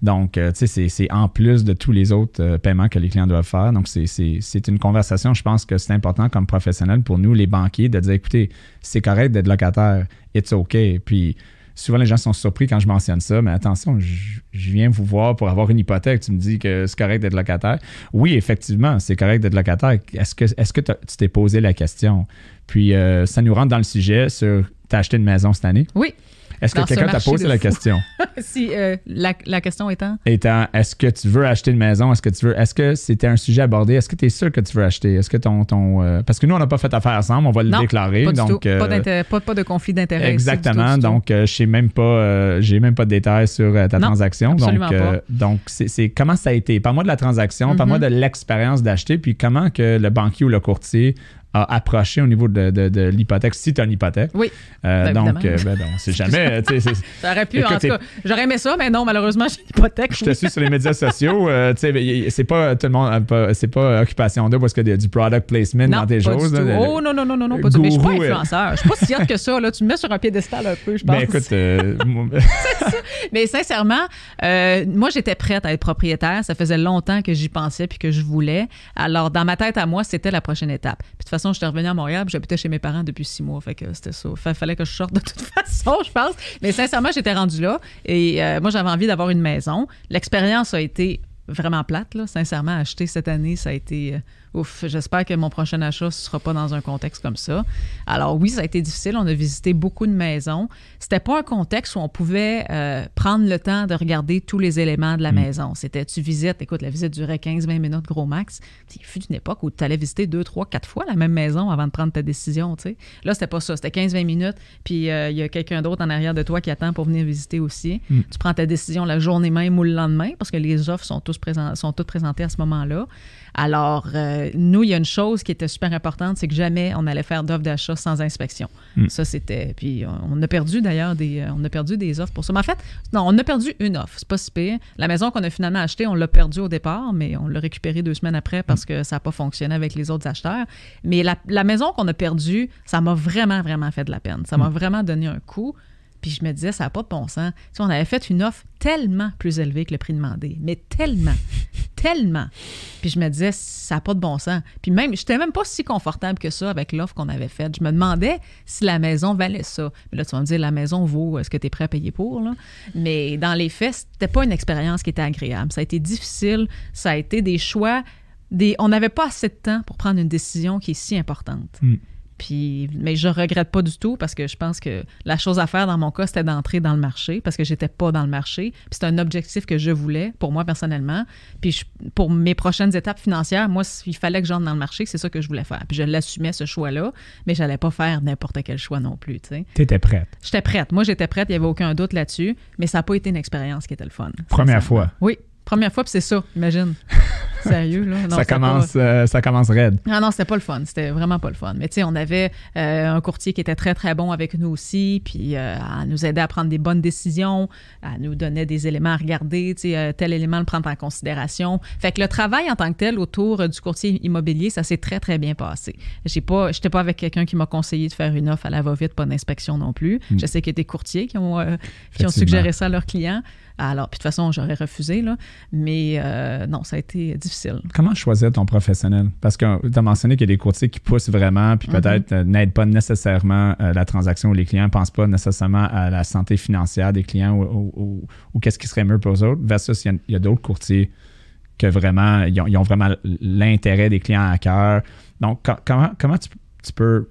Donc, euh, tu sais, c'est- c'est en plus de tous les autres euh, paiements que les clients doivent faire. Donc, c'est- c'est c'est une conversation, je pense que c'est important comme professionnel pour nous, les banquiers, de dire, écoutez, c'est correct d'être locataire, it's OK. Puis, souvent, les gens sont surpris quand je mentionne ça, mais attention, je, viens vous voir pour avoir une hypothèque. Tu me dis que c'est correct d'être locataire. Oui, effectivement, c'est correct d'être locataire. Est-ce que, est-ce que tu t'es posé la question? Puis, euh, ça nous rentre dans le sujet sur t'as acheté une maison cette année? Oui. Est-ce que quelqu'un t'a posé la question? si euh, la, la question étant? Étant, est-ce que tu veux acheter une maison? Est-ce que tu veux, est-ce que c'était un sujet abordé? Est-ce que tu es sûr que tu veux acheter? Est-ce que ton, ton euh, parce que nous, on n'a pas fait affaire ensemble, on va le Non, déclarer. Pas donc, euh, Pas, d'intérêt- pas, pas de conflit d'intérêt. ici, du tout, Exactement. du. Donc, euh, je sais même pas, j'ai même pas de détails sur ta Non, transaction. Donc, pas. donc c'est, comment ça a été? Parle-moi de la transaction, Mhm. parle-moi de l'expérience d'acheter, puis comment que le banquier ou le courtier a approché au niveau de, de- de l'hypothèque, si tu as une hypothèque. Oui. Euh, Ben, donc, euh, ben, ben, on sait jamais. J'aurais pu, Écoute, en tout cas, j'aurais aimé ça, mais non, malheureusement, j'ai une hypothèque. je te suis sur les médias sociaux. euh, ben, c'est pas tout le monde, euh, c'est pas occupation d'eux parce qu'il y a du product placement Non, dans tes pas choses. du tout. là. Oh non, non, non, non, non, pas du tout. Mais je suis pas euh. influenceur. Je suis pas si hot que ça. Là. Tu me mets sur un piédestal un peu, je pense. Ben écoute, euh, moi- Mais sincèrement, euh, moi, j'étais prête à être propriétaire. Ça faisait longtemps que j'y pensais puis que je voulais. Alors, dans ma tête à moi, c'était la prochaine étape. Puis façon, j'étais revenue à Montréal j'habitais chez mes parents depuis six mois. Fait que c'était ça. Fa- fallait que je sorte de toute façon, je pense. Mais sincèrement, j'étais rendue là. Et euh, moi, j'avais envie d'avoir une maison. L'expérience a été vraiment plate, là. Sincèrement, acheter cette année, ça a été... Ouf, j'espère que mon prochain achat ne sera pas dans un contexte comme ça. Alors oui, ça a été difficile. On a visité beaucoup de maisons. C'était pas un contexte où on pouvait euh, prendre le temps de regarder tous les éléments de la maison. C'était, tu visites, écoute, la visite durait 15-20 minutes gros max. Il fut une époque où tu allais visiter deux, trois, quatre fois la même maison avant de prendre ta décision, tu sais. Là, c'était pas ça. C'était 15-20 minutes, puis euh, il y a quelqu'un d'autre en arrière de toi qui attend pour venir visiter aussi. Tu prends ta décision la journée même ou le lendemain parce que les offres sont, tous sont toutes présentées à ce moment-là. Alors, euh, nous, il y a une chose qui était super importante, c'est que jamais on allait faire d'offres d'achat sans inspection. Ça, c'était. Puis, on a perdu d'ailleurs des, euh, on a perdu des offres pour ça. Mais en fait, non, on a perdu une offre. C'est pas si pire. La maison qu'on a finalement achetée, on l'a perdue au départ, mais on l'a récupérée deux semaines après parce que ça n'a pas fonctionné avec les autres acheteurs. Mais la, la maison qu'on a perdue, ça m'a vraiment, vraiment fait de la peine. Ça m'a vraiment donné un coup. Puis je me disais, ça n'a pas de bon sens. Tu on avait fait une offre tellement plus élevée que le prix demandé. Mais tellement, tellement. Puis je me disais, ça n'a pas de bon sens. Puis même, je n'étais même pas si confortable que ça avec l'offre qu'on avait faite. Je me demandais si la maison valait ça. Mais là, tu vas me dire, la maison vaut ce que tu es prêt à payer pour. Là? Mais dans les faits, c'était pas une expérience qui était agréable. Ça a été difficile. Ça a été des choix des, on n'avait pas assez de temps pour prendre une décision qui est si importante. Mm. Puis, mais je regrette pas du tout parce que je pense que la chose à faire dans mon cas, c'était d'entrer dans le marché parce que j'étais pas dans le marché. Puis c'est un objectif que je voulais pour moi personnellement. Puis je- pour mes prochaines étapes financières, moi, il fallait que j'entre dans le marché, c'est ça que je voulais faire. Puis je l'assumais ce choix-là, mais j'allais pas faire n'importe quel choix non plus, tu sais. T'étais prête. J'étais prête. Moi, j'étais prête, il n'y avait aucun doute là-dessus, mais ça n'a pas été une expérience qui était le fun. Première fois. Oui, première fois, puis c'est ça, imagine. Sérieux, là? Non, ça, commence, pas- euh, ça commence raide. Ah non, c'était pas le fun. C'était vraiment pas le fun. Mais tu sais, on avait euh, un courtier qui était très, très bon avec nous aussi, puis euh, à nous aider à prendre des bonnes décisions, à nous donner des éléments à regarder, tu sais, euh, tel élément le prendre en considération. Fait que le travail en tant que tel autour du courtier immobilier, ça s'est très, très bien passé. J'ai pas, j'étais pas avec quelqu'un qui m'a conseillé de faire une offre à la va-vite, pas d'inspection non plus. Je sais qu'il y a des courtiers qui ont, qui ont suggéré ça à leurs clients. Alors, puis de toute façon, j'aurais refusé, là. Mais euh, non, ça a été difficile. Comment choisir ton professionnel? Parce que tu as mentionné qu'il y a des courtiers qui poussent vraiment, puis Mhm. peut-être euh, n'aident pas nécessairement euh, la transaction ou les clients ne pensent pas nécessairement à la santé financière des clients ou, ou- ou- ou qu'est-ce qui serait mieux pour eux autres, versus il y a, d'autres courtiers que vraiment, ils ont, ils ont vraiment l'intérêt des clients à cœur. Donc, co- comment, comment tu, tu peux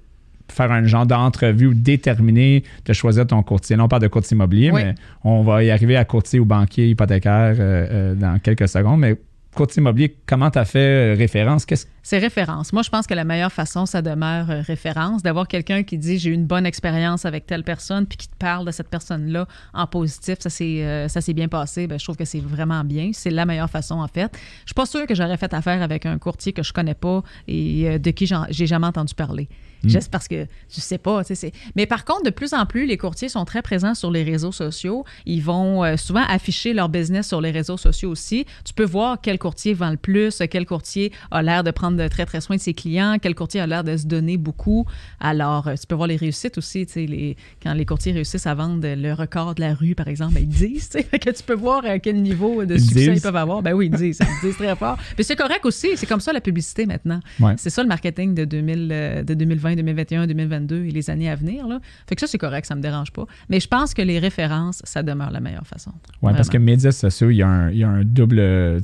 faire un genre d'entrevue ou déterminer de choisir ton courtier? Non, on parle de courtier immobilier, Oui. mais on va y arriver à courtier ou banquier hypothécaire euh, euh, dans quelques secondes. Mais courtier immobilier, comment tu as fait euh, référence? Qu'est-ce C'est référence. Moi, je pense que la meilleure façon, ça demeure euh, référence, d'avoir quelqu'un qui dit j'ai eu une bonne expérience avec telle personne, puis qui te parle de cette personne-là en positif, ça s'est euh, ça s'est bien passé. Ben, je trouve que c'est vraiment bien. C'est la meilleure façon, en fait. Je suis pas sûre que j'aurais fait affaire avec un courtier que je connais pas et euh, de qui j'ai jamais entendu parler. Juste parce que je sais pas. tu sais, Mais par contre, de plus en plus, les courtiers sont très présents sur les réseaux sociaux. Ils vont euh, souvent afficher leur business sur les réseaux sociaux aussi. Tu peux voir quel courtier vend le plus, quel courtier a l'air de prendre de très, très soin de ses clients, quel courtier a l'air de se donner beaucoup. Alors, euh, tu peux voir les réussites aussi. tu sais, Les, quand les courtiers réussissent à vendre le record de la rue, par exemple, ben, ils disent. tu que tu peux voir à quel niveau de Ils succès ils peuvent avoir. Ben oui, ils disent. Ils disent très fort. Mais c'est correct aussi. C'est comme ça la publicité maintenant. Ouais. C'est ça le marketing de, 2000, euh, de 2020, 2021, 2022 et les années à venir. Là. Fait que ça, c'est correct, ça me dérange pas. Mais je pense que les références, ça demeure la meilleure façon. Oui, parce que médias sociaux, il y a un, il y a un double.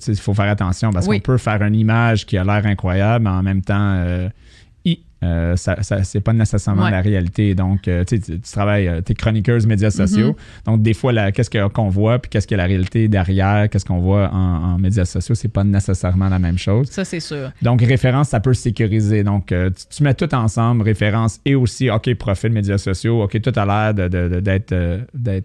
Il faut faire attention parce Oui. qu'on peut faire une image qui a l'air incroyable, mais en même temps, euh, euh, ça, ça- c'est pas nécessairement Ouais. la réalité. Donc, euh, tu, tu travailles, tu es chroniqueuse médias sociaux. Mm-hmm. Donc, des fois, qu'est-ce que- qu'on voit, puis qu'est-ce que la réalité derrière, qu'est-ce qu'on voit en, en médias sociaux, c'est pas nécessairement la même chose. Ça, c'est sûr. Donc, référence, ça peut sécuriser. Donc, euh, tu, tu mets tout ensemble, référence et aussi, OK, profil médias sociaux, OK, tout a l'air de- de- de- d'être euh,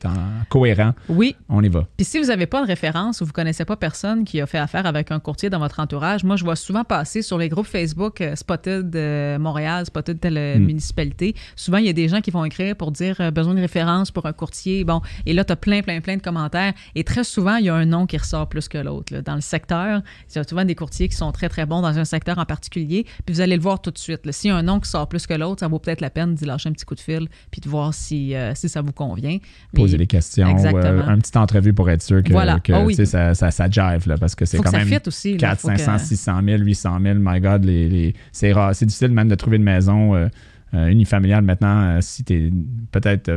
en- cohérent. Oui. On y va. Puis si vous n'avez pas de référence ou vous ne connaissez pas personne qui a fait affaire avec un courtier dans votre entourage, moi, je vois souvent passer sur les groupes Facebook euh, Spotted euh, Montréal, Spotted telle euh, municipalité. Souvent, il y a des gens qui vont écrire pour dire euh, besoin de référence pour un courtier. Bon, et là, tu as plein, plein, plein de commentaires. Et très souvent, il y a un nom qui ressort plus que l'autre. Dans le secteur, il y a souvent des courtiers qui sont très, très bons dans un secteur en particulier. Puis vous allez le voir tout de suite. là. S'il y a un nom qui sort plus que l'autre, ça vaut peut-être la peine d'y lâcher un petit coup de fil puis de voir si, euh, si ça vous convient. Mais- poser des questions, Exactement. euh, un petit entrevue pour être sûr que, Voilà. que, Ah oui. ça, ça, ça jive, là, parce que c'est quand que même aussi. là. 400, Faut que- 500, 600 000, 800 000, my God, les, les- c'est rare. C'est difficile même de trouver une maison euh, euh, unifamiliale maintenant euh, si tu es peut-être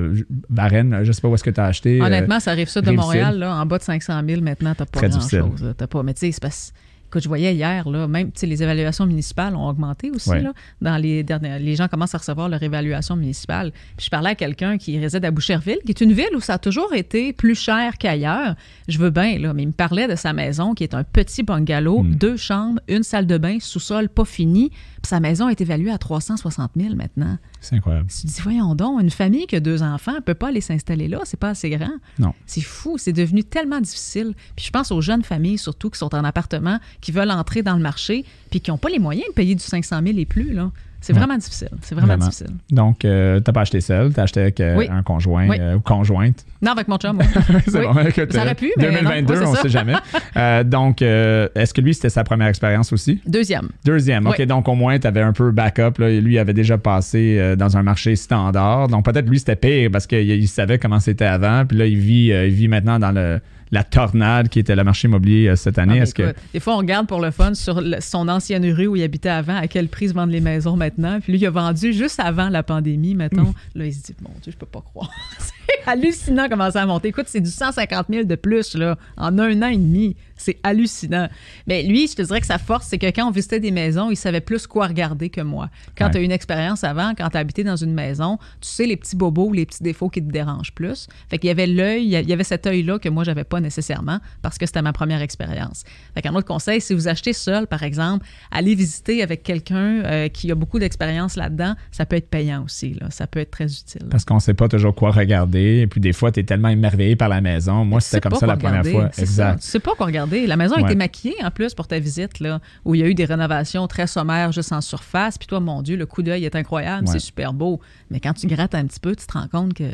Varennes, je sais pas où est-ce que tu as acheté. Honnêtement, ça arrive ça de. Montréal, là, en bas de 500 000, maintenant, t'as pas Très difficile. grand-chose. pas, mais tu sais, c'est parce Écoute, je voyais hier, là, même tu les évaluations municipales ont augmenté aussi. Ouais. Là, dans les dernières, les gens commencent à recevoir leur évaluation municipale. Puis je parlais à quelqu'un qui réside à Boucherville, qui est une ville où ça a toujours été plus cher qu'ailleurs. Je veux bien, là, mais il me parlait de sa maison, qui est un petit bungalow, Hmm. deux chambres, une salle de bain, sous-sol pas fini. Puis sa maison est évaluée à 360 000 maintenant. C'est incroyable. Tu te dis, voyons donc, une famille qui a deux enfants ne peut pas aller s'installer là, c'est pas assez grand. Non. C'est fou, c'est devenu tellement difficile. Puis je pense aux jeunes familles, surtout, qui sont en appartement, qui veulent entrer dans le marché, puis qui n'ont pas les moyens de payer du 500 000 et plus. Là. C'est Ouais. vraiment difficile. C'est vraiment, Vraiment. difficile. Donc, euh, t'as pas acheté seul, t'as acheté avec euh, Oui. un conjoint Oui. euh, ou conjointe. Non, avec mon chum, oui. c'est Oui. bon, écoute, Ça aurait euh, pu, mais non. 2022, Ouais, c'est on sait jamais. Euh, donc, euh, est-ce que lui, c'était sa première expérience aussi? Deuxième. Deuxième, OK. Donc, au moins, tu avais un peu backup. Là. Lui, il avait déjà passé euh, dans un marché standard. Donc, peut-être lui, c'était pire parce qu'il il savait comment c'était avant. Puis là, il vit, euh, il vit maintenant dans le, la tornade qui était le marché immobilier euh, cette année. Ah, ben, est-ce que. Des fois, on regarde pour le fun sur le- son ancienne rue où il habitait avant, à quel prix se vendent les maisons maintenant. Puis lui, il a vendu juste avant la pandémie, mettons. Là, il se dit, mon Dieu, je peux pas croire. c'est hallucinant comment ça a monté. Écoute, c'est du 150 000 de plus, là, en un an et demi. C'est hallucinant. Mais lui, je te dirais que sa force, c'est que quand on visitait des maisons, il savait plus quoi regarder que moi. Quand tu as une expérience avant, quand tu as habité dans une maison, tu sais les petits bobos, les petits défauts qui te dérangent plus. Fait qu'il y avait l'œil, il y avait cet œil-là que moi, j'avais pas nécessairement parce que c'était ma première expérience. Fait qu'un autre conseil, si vous achetez seul, par exemple, allez visiter avec quelqu'un euh, qui a beaucoup d'expérience là-dedans, ça peut être payant aussi. Là. Ça peut être très utile. Parce qu'on sait pas toujours quoi regarder. Et puis des fois, tu es tellement émerveillé par la maison. Moi, c'était comme ça la première fois. Exact. Tu sais pas quoi regarder. La maison a été maquillée en plus pour ta visite, là, où il y a eu des rénovations très sommaires juste en surface. Puis toi, mon Dieu, le coup d'œil est incroyable, c'est super beau. Mais quand tu grattes un petit peu, tu te rends compte que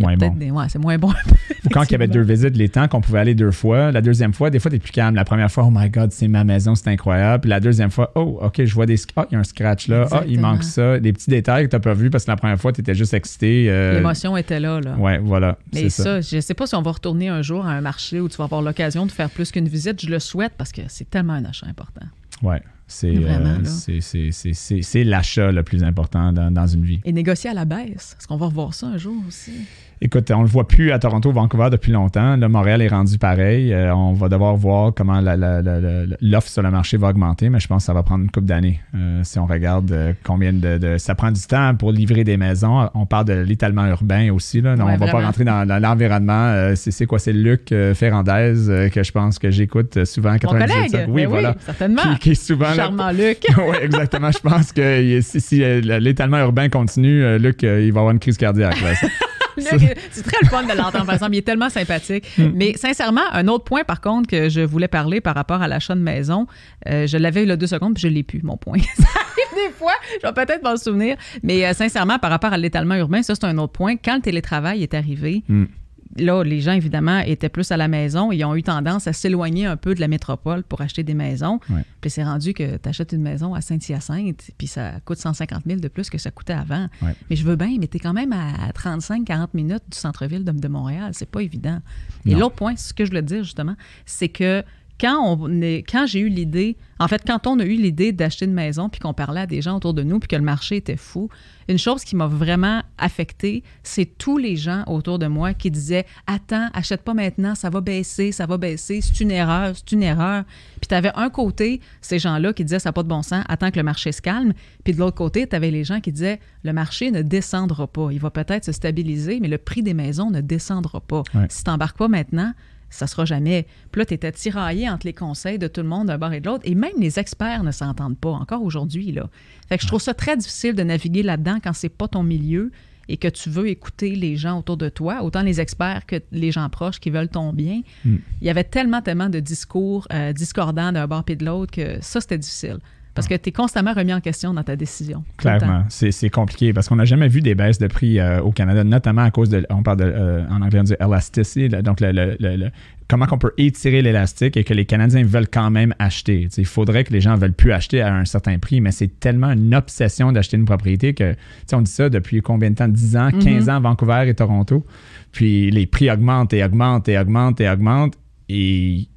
moins bon. ouais, c'est moins bon. Ou quand il y avait deux visites, les temps qu'on pouvait aller deux fois. La deuxième fois, des fois, tu es plus calme. La première fois, oh my God, c'est ma maison, c'est incroyable. Puis la deuxième fois, oh, OK, je vois des. Ah, il y a un scratch là. Ah, il manque ça. Des petits détails que tu n'as pas vus parce que la première fois, tu étais juste excité. Euh, L'émotion était là. là. Ouais, voilà. Mais ça, je ne sais pas si on va retourner un jour à un marché où tu vas avoir l'occasion de faire plus qu'une visite. Je le souhaite parce que c'est tellement un achat important. Ouais. Euh, c'est l'achat le plus important dans, dans, une vie. Et négocier à la baisse. Est-ce qu'on va revoir ça un jour aussi? Écoute, on le voit plus à Toronto, Vancouver depuis longtemps. Là, Montréal est rendu pareil. Euh, on va devoir voir comment l'offre sur le marché va augmenter, mais je pense que ça va prendre une couple d'années. Euh, si on regarde euh, combien de, Ça prend du temps pour livrer des maisons. On parle de l'étalement urbain aussi. Là. on ne va pas rentrer dans, l'environnement. c'est quoi? C'est Luc Ferrandez que je pense que j'écoute souvent. Mon collègue? Oui, ben voilà. certainement. Qui, est souvent Charmant Luc. oui, exactement. Je pense que si, l'étalement urbain continue, Luc, il va avoir une crise cardiaque. c'est très le fun de l'entendre, par exemple. Il est tellement sympathique. Hmm. Mais sincèrement, un autre point, par contre, que je voulais parler par rapport à l'achat de maison, euh, je l'avais eu là deux secondes, puis je l'ai plus, mon point. ça arrive des fois, je vais peut-être m'en souvenir. Mais euh, sincèrement, par rapport à l'étalement urbain, ça, c'est un autre point. Quand le télétravail est arrivé, hmm là, les gens, évidemment, étaient plus à la maison et ont eu tendance à s'éloigner un peu de la métropole pour acheter des maisons. Puis c'est rendu que tu achètes une maison à Saint-Hyacinthe, puis ça coûte 150 000 de plus que ça coûtait avant. Mais je veux bien, mais tu es quand même à 35-40 minutes du centre-ville de, de, Montréal. C'est pas évident. Et l'autre point, ce que je voulais dire, justement, c'est que quand, on est, quand j'ai eu l'idée, en fait, quand on a eu l'idée d'acheter une maison, puis qu'on parlait à des gens autour de nous, puis que le marché était fou, une chose qui m'a vraiment affectée, c'est tous les gens autour de moi qui disaient Attends, achète pas maintenant, ça va baisser, ça va baisser, c'est une erreur, c'est une erreur. Puis tu avais un côté, ces gens-là qui disaient Ça n'a pas de bon sens, attends que le marché se calme. Puis de l'autre côté, tu avais les gens qui disaient Le marché ne descendra pas. Il va peut-être se stabiliser, mais le prix des maisons ne descendra pas. Si tu n'embarques pas maintenant, ça sera jamais. Puis là, tu étais tiraillé entre les conseils de tout le monde d'un bord et de l'autre. Et même les experts ne s'entendent pas, encore aujourd'hui. Là. Fait que je trouve ça très difficile de naviguer là-dedans quand c'est pas ton milieu et que tu veux écouter les gens autour de toi, autant les experts que les gens proches qui veulent ton bien. Hmm. Il y avait tellement, tellement de discours euh, discordants d'un bord et de l'autre que ça, c'était difficile. Parce que tu es constamment remis en question dans ta décision. Clairement, c'est compliqué parce qu'on n'a jamais vu des baisses de prix euh, au Canada, notamment à cause de, on parle de, euh, en anglais, du elasticity, donc le, comment on peut étirer l'élastique et que les Canadiens veulent quand même acheter. il faudrait que les gens ne veulent plus acheter à un certain prix, mais c'est tellement une obsession d'acheter une propriété que, on dit ça depuis combien de temps? 10 ans, 15 mm-hmm. ans, Vancouver et Toronto. Puis les prix augmentent et augmentent et augmentent et augmentent. Et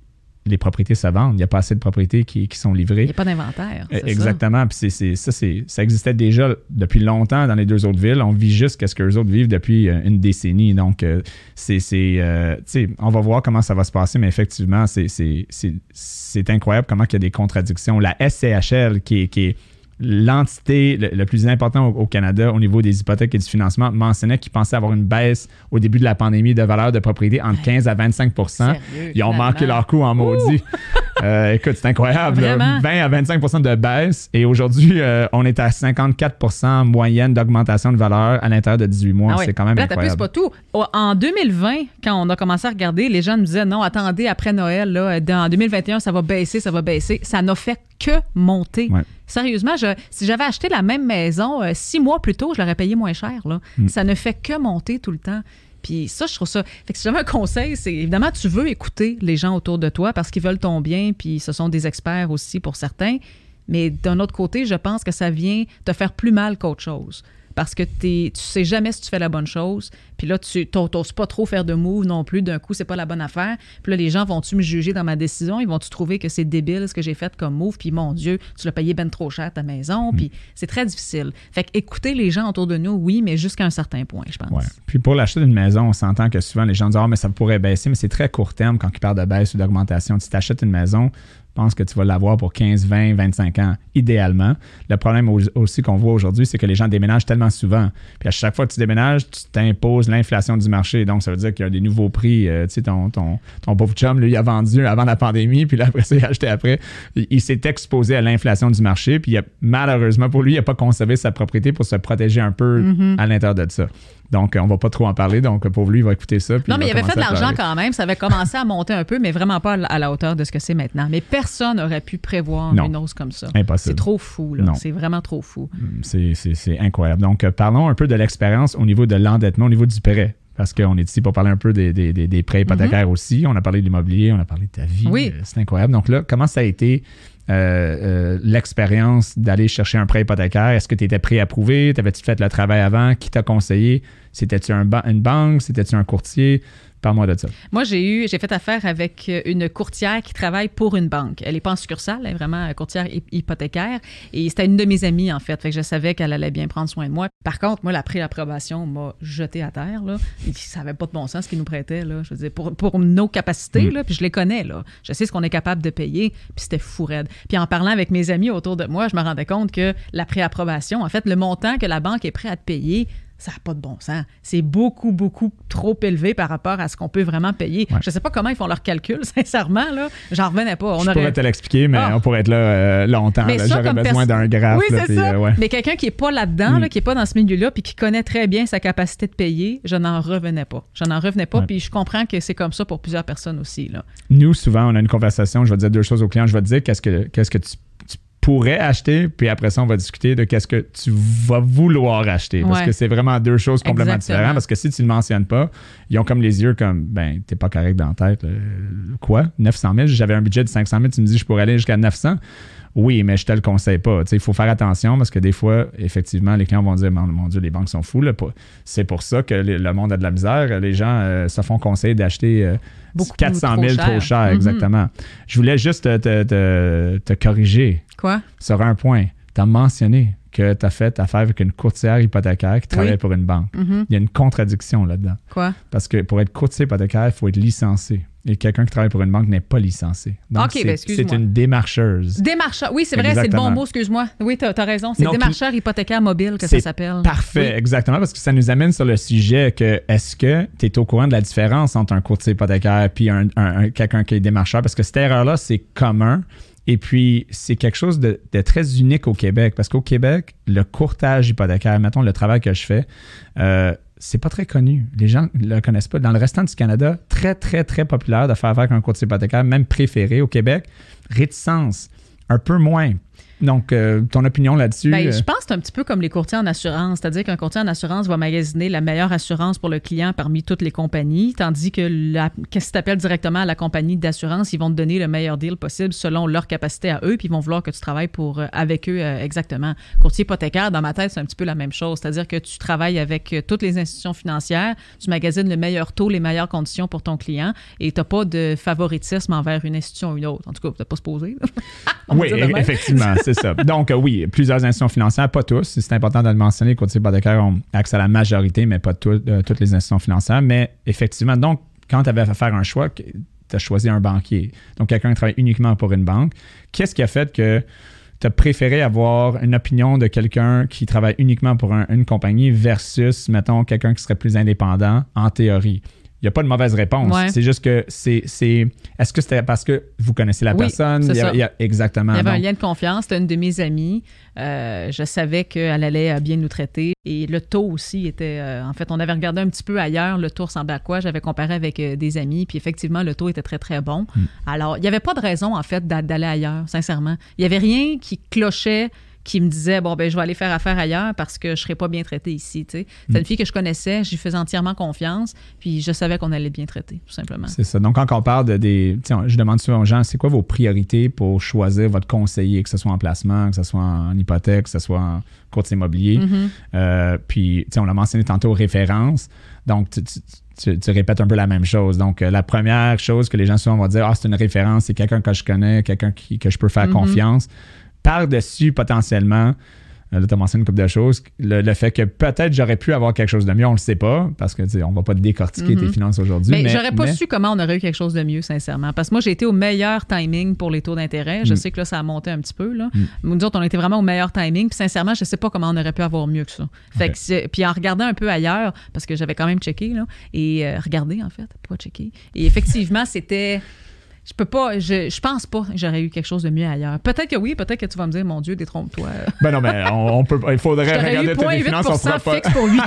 les propriétés se vendent. Il n'y a pas assez de propriétés qui, sont livrées. Il n'y a pas d'inventaire. Exactement. Puis c'est, ça, ça existait déjà depuis longtemps dans les deux autres villes. On vit juste qu'est-ce qu'eux autres vivent depuis euh, une décennie. Donc, euh, c'est, euh, on va voir comment ça va se passer, mais effectivement, c'est, c'est, incroyable comment il y a des contradictions. La SCHL, qui qui est l'entité le, plus important au, Canada au niveau des hypothèques et du financement mentionnait qu'ils pensaient avoir une baisse au début de la pandémie de valeur de propriété entre 15 à 25% Ils ont manqué leur coup en maudit. Euh, écoute, c'est incroyable. 20 à 25% de baisse. Et aujourd'hui, euh, on est à 54% moyenne d'augmentation de valeur à l'intérieur de 18 mois. Ah c'est quand même Là, incroyable. pas tout. En 2020, quand on a commencé à regarder, les gens nous disaient non, attendez, après Noël, là, en 2021, ça va baisser, ça va baisser. Ça n'a fait que monter. Sérieusement, si j'avais acheté la même maison euh, six mois plus tôt, je l'aurais payé moins cher. Là. Mm. Ça ne fait que monter tout le temps. Puis ça, je trouve ça. Fait que si j'avais un conseil, c'est évidemment, tu veux écouter les gens autour de toi parce qu'ils veulent ton bien, puis ce sont des experts aussi pour certains. Mais d'un autre côté, je pense que ça vient te faire plus mal qu'autre chose. Parce que t'es, tu sais jamais si tu fais la bonne chose. Puis là, tu n'oses pas trop faire de move non plus. D'un coup, c'est pas la bonne affaire. Puis là, les gens vont-tu me juger dans ma décision? Ils vont-tu trouver que c'est débile ce que j'ai fait comme move? Puis mon Dieu, tu l'as payé ben trop cher ta maison. Puis c'est très difficile. Fait que écouter les gens autour de nous, oui, mais jusqu'à un certain point, je pense. Ouais. Puis pour l'achat d'une maison, on s'entend que souvent les gens disent Ah, mais ça pourrait baisser, mais c'est très court terme quand ils parlent de baisse ou d'augmentation. Si tu achètes une maison, pense que tu vas l'avoir pour 15, 20, 25 ans, idéalement. Le problème aussi qu'on voit aujourd'hui, c'est que les gens déménagent tellement souvent. Puis à chaque fois que tu déménages, tu t'imposes l'inflation du marché. Donc, ça veut dire qu'il y a des nouveaux prix. Euh, tu sais, ton, ton, ton pauvre chum, lui, il a vendu avant la pandémie, puis là, après ça, il a acheté après. Il, s'est exposé à l'inflation du marché, puis malheureusement pour lui, il n'a pas conservé sa propriété pour se protéger un peu mm-hmm. à l'intérieur de ça. Donc, on va pas trop en parler. Donc, pour lui, il va écouter ça. non, mais il, avait fait de l'argent quand même. Ça avait commencé à monter un peu, mais vraiment pas à la hauteur de ce que c'est maintenant. Mais personne n'aurait pu prévoir une hausse comme ça. Impossible. C'est trop fou. C'est vraiment trop fou. C'est incroyable. Donc, euh, parlons un peu de l'expérience au niveau de l'endettement, au niveau du prêt parce qu'on est ici pour parler un peu des, des, prêts hypothécaires mm-hmm. aussi. On a parlé de l'immobilier, on a parlé de ta vie. Oui. Euh, c'est incroyable. Donc là, comment ça a été euh, l'expérience d'aller chercher un prêt hypothécaire? Est-ce que tu étais pré-approuvé? T'avais-tu fait le travail avant? Qui t'a conseillé? C'était-tu un une banque? C'était-tu un courtier? Parle-moi de ça. Moi, j'ai eu, j'ai fait affaire avec euh, une courtière qui travaille pour une banque. Elle n'est pas en succursale, elle est vraiment courtière hypothécaire. Et c'était une de mes amies, en fait. Fait que je savais qu'elle allait bien prendre soin de moi. Par contre, moi, la pré-approbation m'a jeté à terre. Là. ça n'avait pas de bon sens ce qu'ils nous prêtait. Là. Je veux dire, pour, pour nos capacités, mm. là, puis je les connais. Là. Je sais ce qu'on est capable de payer, puis c'était fou raide. Puis en parlant avec mes amis autour de moi, je me rendais compte que la pré-approbation, en fait, le montant que la banque est prête à te payer, ça n'a pas de bon sens. C'est beaucoup, beaucoup trop élevé par rapport à ce qu'on peut vraiment payer. Je ne sais pas comment ils font leurs calculs, sincèrement. Là. J'en revenais pas. On Je pourrais te l'expliquer, mais ah. on pourrait être là euh, longtemps. J'aurais besoin d'un graphe. Oui, c'est ça. Euh, mais quelqu'un qui n'est pas là-dedans, mm. qui n'est pas dans ce milieu-là, puis qui connaît très bien sa capacité de payer, je n'en revenais pas. Je n'en revenais pas, puis je comprends que c'est comme ça pour plusieurs personnes aussi. Là. Nous, souvent, on a une conversation, je vais dire deux choses aux clients. Je vais te dire qu'est-ce que, qu'est-ce que tu pourrais acheter, puis après ça, on va discuter de qu'est-ce que tu vas vouloir acheter. Parce que c'est vraiment deux choses complètement différentes. Parce que si tu ne le mentionnes pas, ils ont comme les yeux comme, ben, t'es pas correct dans la tête. Quoi? 900 000? J'avais un budget de 500 000, tu me dis, je pourrais aller jusqu'à 900 oui, mais je te le conseille pas. Il faut faire attention parce que des fois, effectivement, les clients vont dire Mon, Dieu, les banques sont fous. C'est pour ça que le monde a de la misère. Les gens euh, se font conseiller d'acheter euh, 400 000 trop cher, mm-hmm. exactement. Je voulais juste te, corriger. Quoi? Sur un point. Tu as mentionné que tu as fait affaire avec une courtière hypothécaire qui travaille pour une banque. Mm-hmm. Il y a une contradiction là-dedans. Quoi? Parce que pour être courtier hypothécaire, il faut être licencié. Et quelqu'un qui travaille pour une banque n'est pas licencié. Donc, ben, c'est une démarcheuse. Démarcheur. Oui, c'est vrai, c'est le bon mot, excuse-moi. Oui, tu as, raison. C'est démarcheur hypothécaire mobile que ça s'appelle. Parfait, exactement, parce que ça nous amène sur le sujet que est-ce que tu es au courant de la différence entre un courtier hypothécaire et un, quelqu'un qui est démarcheur? Parce que cette erreur-là, c'est commun. Et puis, c'est quelque chose de, très unique au Québec, parce qu'au Québec, le courtage hypothécaire, mettons le travail que je fais, euh, c'est pas très connu. Les gens ne le connaissent pas. Dans le restant du Canada, très, très, très populaire de faire avec un courtier hypothécaire, même préféré. Au Québec, réticence, un peu moins. Donc, euh, ton opinion là-dessus? Ben, je euh? pense que c'est un petit peu comme les courtiers en assurance. C'est-à-dire qu'un courtier en assurance va magasiner la meilleure assurance pour le client parmi toutes les compagnies, tandis que la, si tu appelles directement à la compagnie d'assurance, ils vont te donner le meilleur deal possible selon leur capacité à eux, puis ils vont vouloir que tu travailles pour, euh, avec eux exactement. Courtier hypothécaire, dans ma tête, c'est un petit peu la même chose. C'est-à-dire que tu travailles avec toutes les institutions financières, tu magasines le meilleur taux, les meilleures conditions pour ton client, et tu n'as pas de favoritisme envers une institution ou une autre. En tout cas, tu n'as pas se poser. oui, effectivement. Donc, euh, oui, plusieurs institutions financières, pas tous. C'est important de le mentionner. Les courtiers hypothécaires ont accès à la majorité, mais pas euh, toutes les institutions financières. Mais effectivement, donc, quand tu avais à faire un choix, tu as choisi un banquier. Donc, quelqu'un qui travaille uniquement pour une banque. Qu'est-ce qui a fait que tu as préféré avoir une opinion de quelqu'un qui travaille uniquement pour une compagnie versus, mettons, quelqu'un qui serait plus indépendant en théorie? Il n'y a pas de mauvaise réponse. C'est juste que c'est. Est-ce que c'était parce que vous connaissez la personne? Il y, a, exactement. Il y avait un lien de confiance. C'était une de mes amies. Euh, je savais qu'elle allait bien nous traiter. Et le taux aussi était. Euh, en fait, on avait regardé un petit peu ailleurs. Le taux ressemblait à quoi? J'avais comparé avec euh, des amis. Puis effectivement, le taux était très, très bon. Hmm. Alors, il n'y avait pas de raison, en fait, d'aller ailleurs, sincèrement. Il n'y avait rien qui clochait qui me disait bon ben je vais aller faire affaire ailleurs parce que je serais pas bien traité ici. tu sais. C'est Mm. une fille que je connaissais, j'y faisais entièrement confiance, puis je savais qu'on allait être bien traité, tout simplement. C'est ça. Donc, quand on parle de des. Je demande souvent aux gens, c'est quoi vos priorités pour choisir votre conseiller, que ce soit en placement, que ce soit en hypothèque, que ce soit en courtier immobilier? Mhm. Euh, puis, on l'a mentionné tantôt, référence. Donc, tu, tu- tu- tu répètes un peu la même chose. Donc, euh, la première chose que les gens souvent vont dire, ah, c'est une référence, c'est quelqu'un que je connais, quelqu'un que je peux faire Mhm. confiance. Par-dessus, potentiellement, euh, là, tu as mentionné une couple de choses, le, le fait que peut-être j'aurais pu avoir quelque chose de mieux, on le sait pas, parce que, on va pas décortiquer tes Mhm. finances aujourd'hui. Mais, mais j'aurais pas mais- su comment on aurait eu quelque chose de mieux, sincèrement. Parce que moi, j'ai été au meilleur timing pour les taux d'intérêt. Je Mm. sais que là, ça a monté un petit peu. Là. Mm. Mais Nous autres, on était vraiment au meilleur timing. Puis sincèrement, je sais pas comment on aurait pu avoir mieux que ça. Fait que c'est- puis en regardant un peu ailleurs, parce que j'avais quand même checké, là, et euh, regardé en fait, pas checké. Et effectivement, c'était. Je peux pas, je, je pense pas que j'aurais eu quelque chose de mieux ailleurs. Peut-être que oui, peut-être que tu vas me dire, mon Dieu, détrompe-toi. Ben non, mais on, on peut, il faudrait regarder 0,8 finances, on pas. fixe pour 8 ans.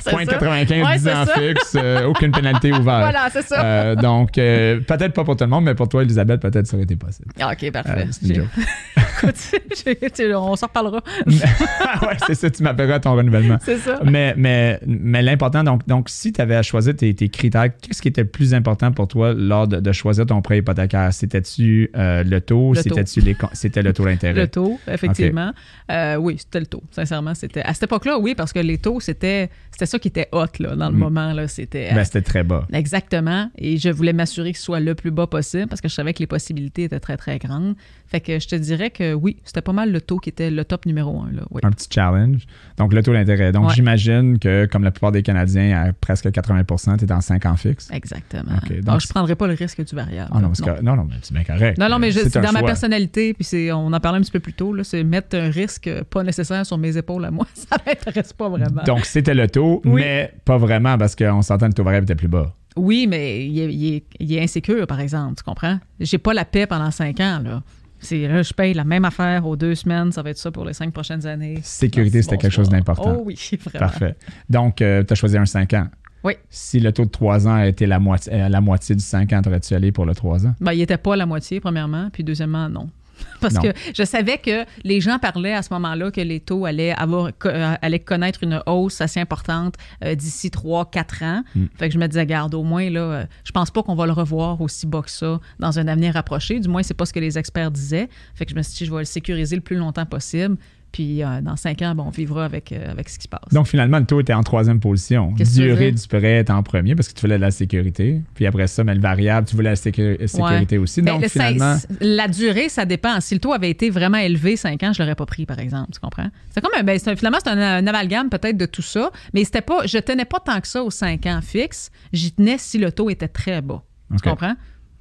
C'est Point ça. 95, Ouais, 10 c'est ans ça. fixe, euh, aucune pénalité ouverte. Voilà, c'est ça. Euh, donc, euh, peut-être pas pour tout le monde, mais pour toi, Elisabeth, peut-être ça aurait été possible. Ah, OK, parfait. Écoute, on s'en reparlera. ouais, c'est ça, tu m'appelleras à ton renouvellement. C'est ça. Mais, mais, mais l'important, donc, donc, si tu avais à choisir tes, tes critères, qu'est-ce qui était le plus important pour toi lors de, de choisir ton prêt hypothécaire? C'était-tu euh, le taux? Le. C'était-tu les C'était le taux d'intérêt? Le taux, effectivement. Euh, oui, c'était le taux. Sincèrement, c'était. À cette époque-là, oui, parce que les taux, c'était c'était ça qui était hot là, dans le Mm. moment. Là, c'était. Ben, c'était très bas. Exactement. Et je voulais m'assurer que ce soit le plus bas possible parce que je savais que les possibilités étaient très, très grandes. Fait que je te dirais que oui, c'était pas mal le taux qui était le top numéro un. Là. Oui. un petit challenge. Donc, le taux d'intérêt. Donc, Ouais. j'imagine que, comme la plupart des Canadiens, à presque 80 tu es dans 5 ans fixe. Exactement. Donc je c'est- prendrais pas le risque du variable. Ah non, c'est correct. non, non, mais c'est bien correct. Non, non, mais C'est dans ma personnalité, puis c'est, on en parlait un petit peu plus tôt, là, c'est mettre un risque pas nécessaire sur mes épaules à moi. Ça m'intéresse pas vraiment. Donc, c'était le taux, Oui. mais pas vraiment parce qu'on s'entend que le taux variable était plus bas. Oui, mais il est, il est- il est insécure, par exemple, tu comprends? J'ai pas la paix pendant cinq ans, là. Là, je paye la même affaire aux deux semaines, ça va être ça pour les cinq prochaines années. Sécurité, c'était quelque chose d'important. Oh oui, vraiment. Parfait. Donc, tu as choisi un 5 ans. Oui. Si le taux de 3 ans a été la moitié, euh, la moitié du 5 ans, t'aurais-tu allé pour le 3 ans? Ben, il était pas la moitié, premièrement, puis deuxièmement, non. Parce Non. que je savais que les gens parlaient à ce moment-là que les taux allaient, avoir, euh, allaient connaître une hausse assez importante euh, d'ici 3-4 ans. Mm. Fait que je me disais, garde, au moins, là, euh, je pense pas qu'on va le revoir aussi bas que ça dans un avenir rapproché. Du moins, c'est pas ce que les experts disaient. Fait que je me suis dit, je vais le sécuriser le plus longtemps possible. Puis euh, dans 5 ans, bon, on vivra avec, euh, avec ce qui se passe. Donc, finalement, le taux était en troisième position. Veux Durée du prêt était en premier parce que tu voulais de la sécurité. Puis après ça, mais le variable, tu voulais la sécu- sécurité aussi. Mais Donc, le cinq- finalement, la durée, ça dépend. Si le taux avait été vraiment élevé 5 ans, je l'aurais pas pris, par exemple. Tu comprends? C'est comme un, ben, un- finalement, c'est un, un amalgame peut-être de tout ça, mais c'était pas, je tenais pas tant que ça aux 5 ans fixes. J'y tenais si le taux était très bas. Tu comprends?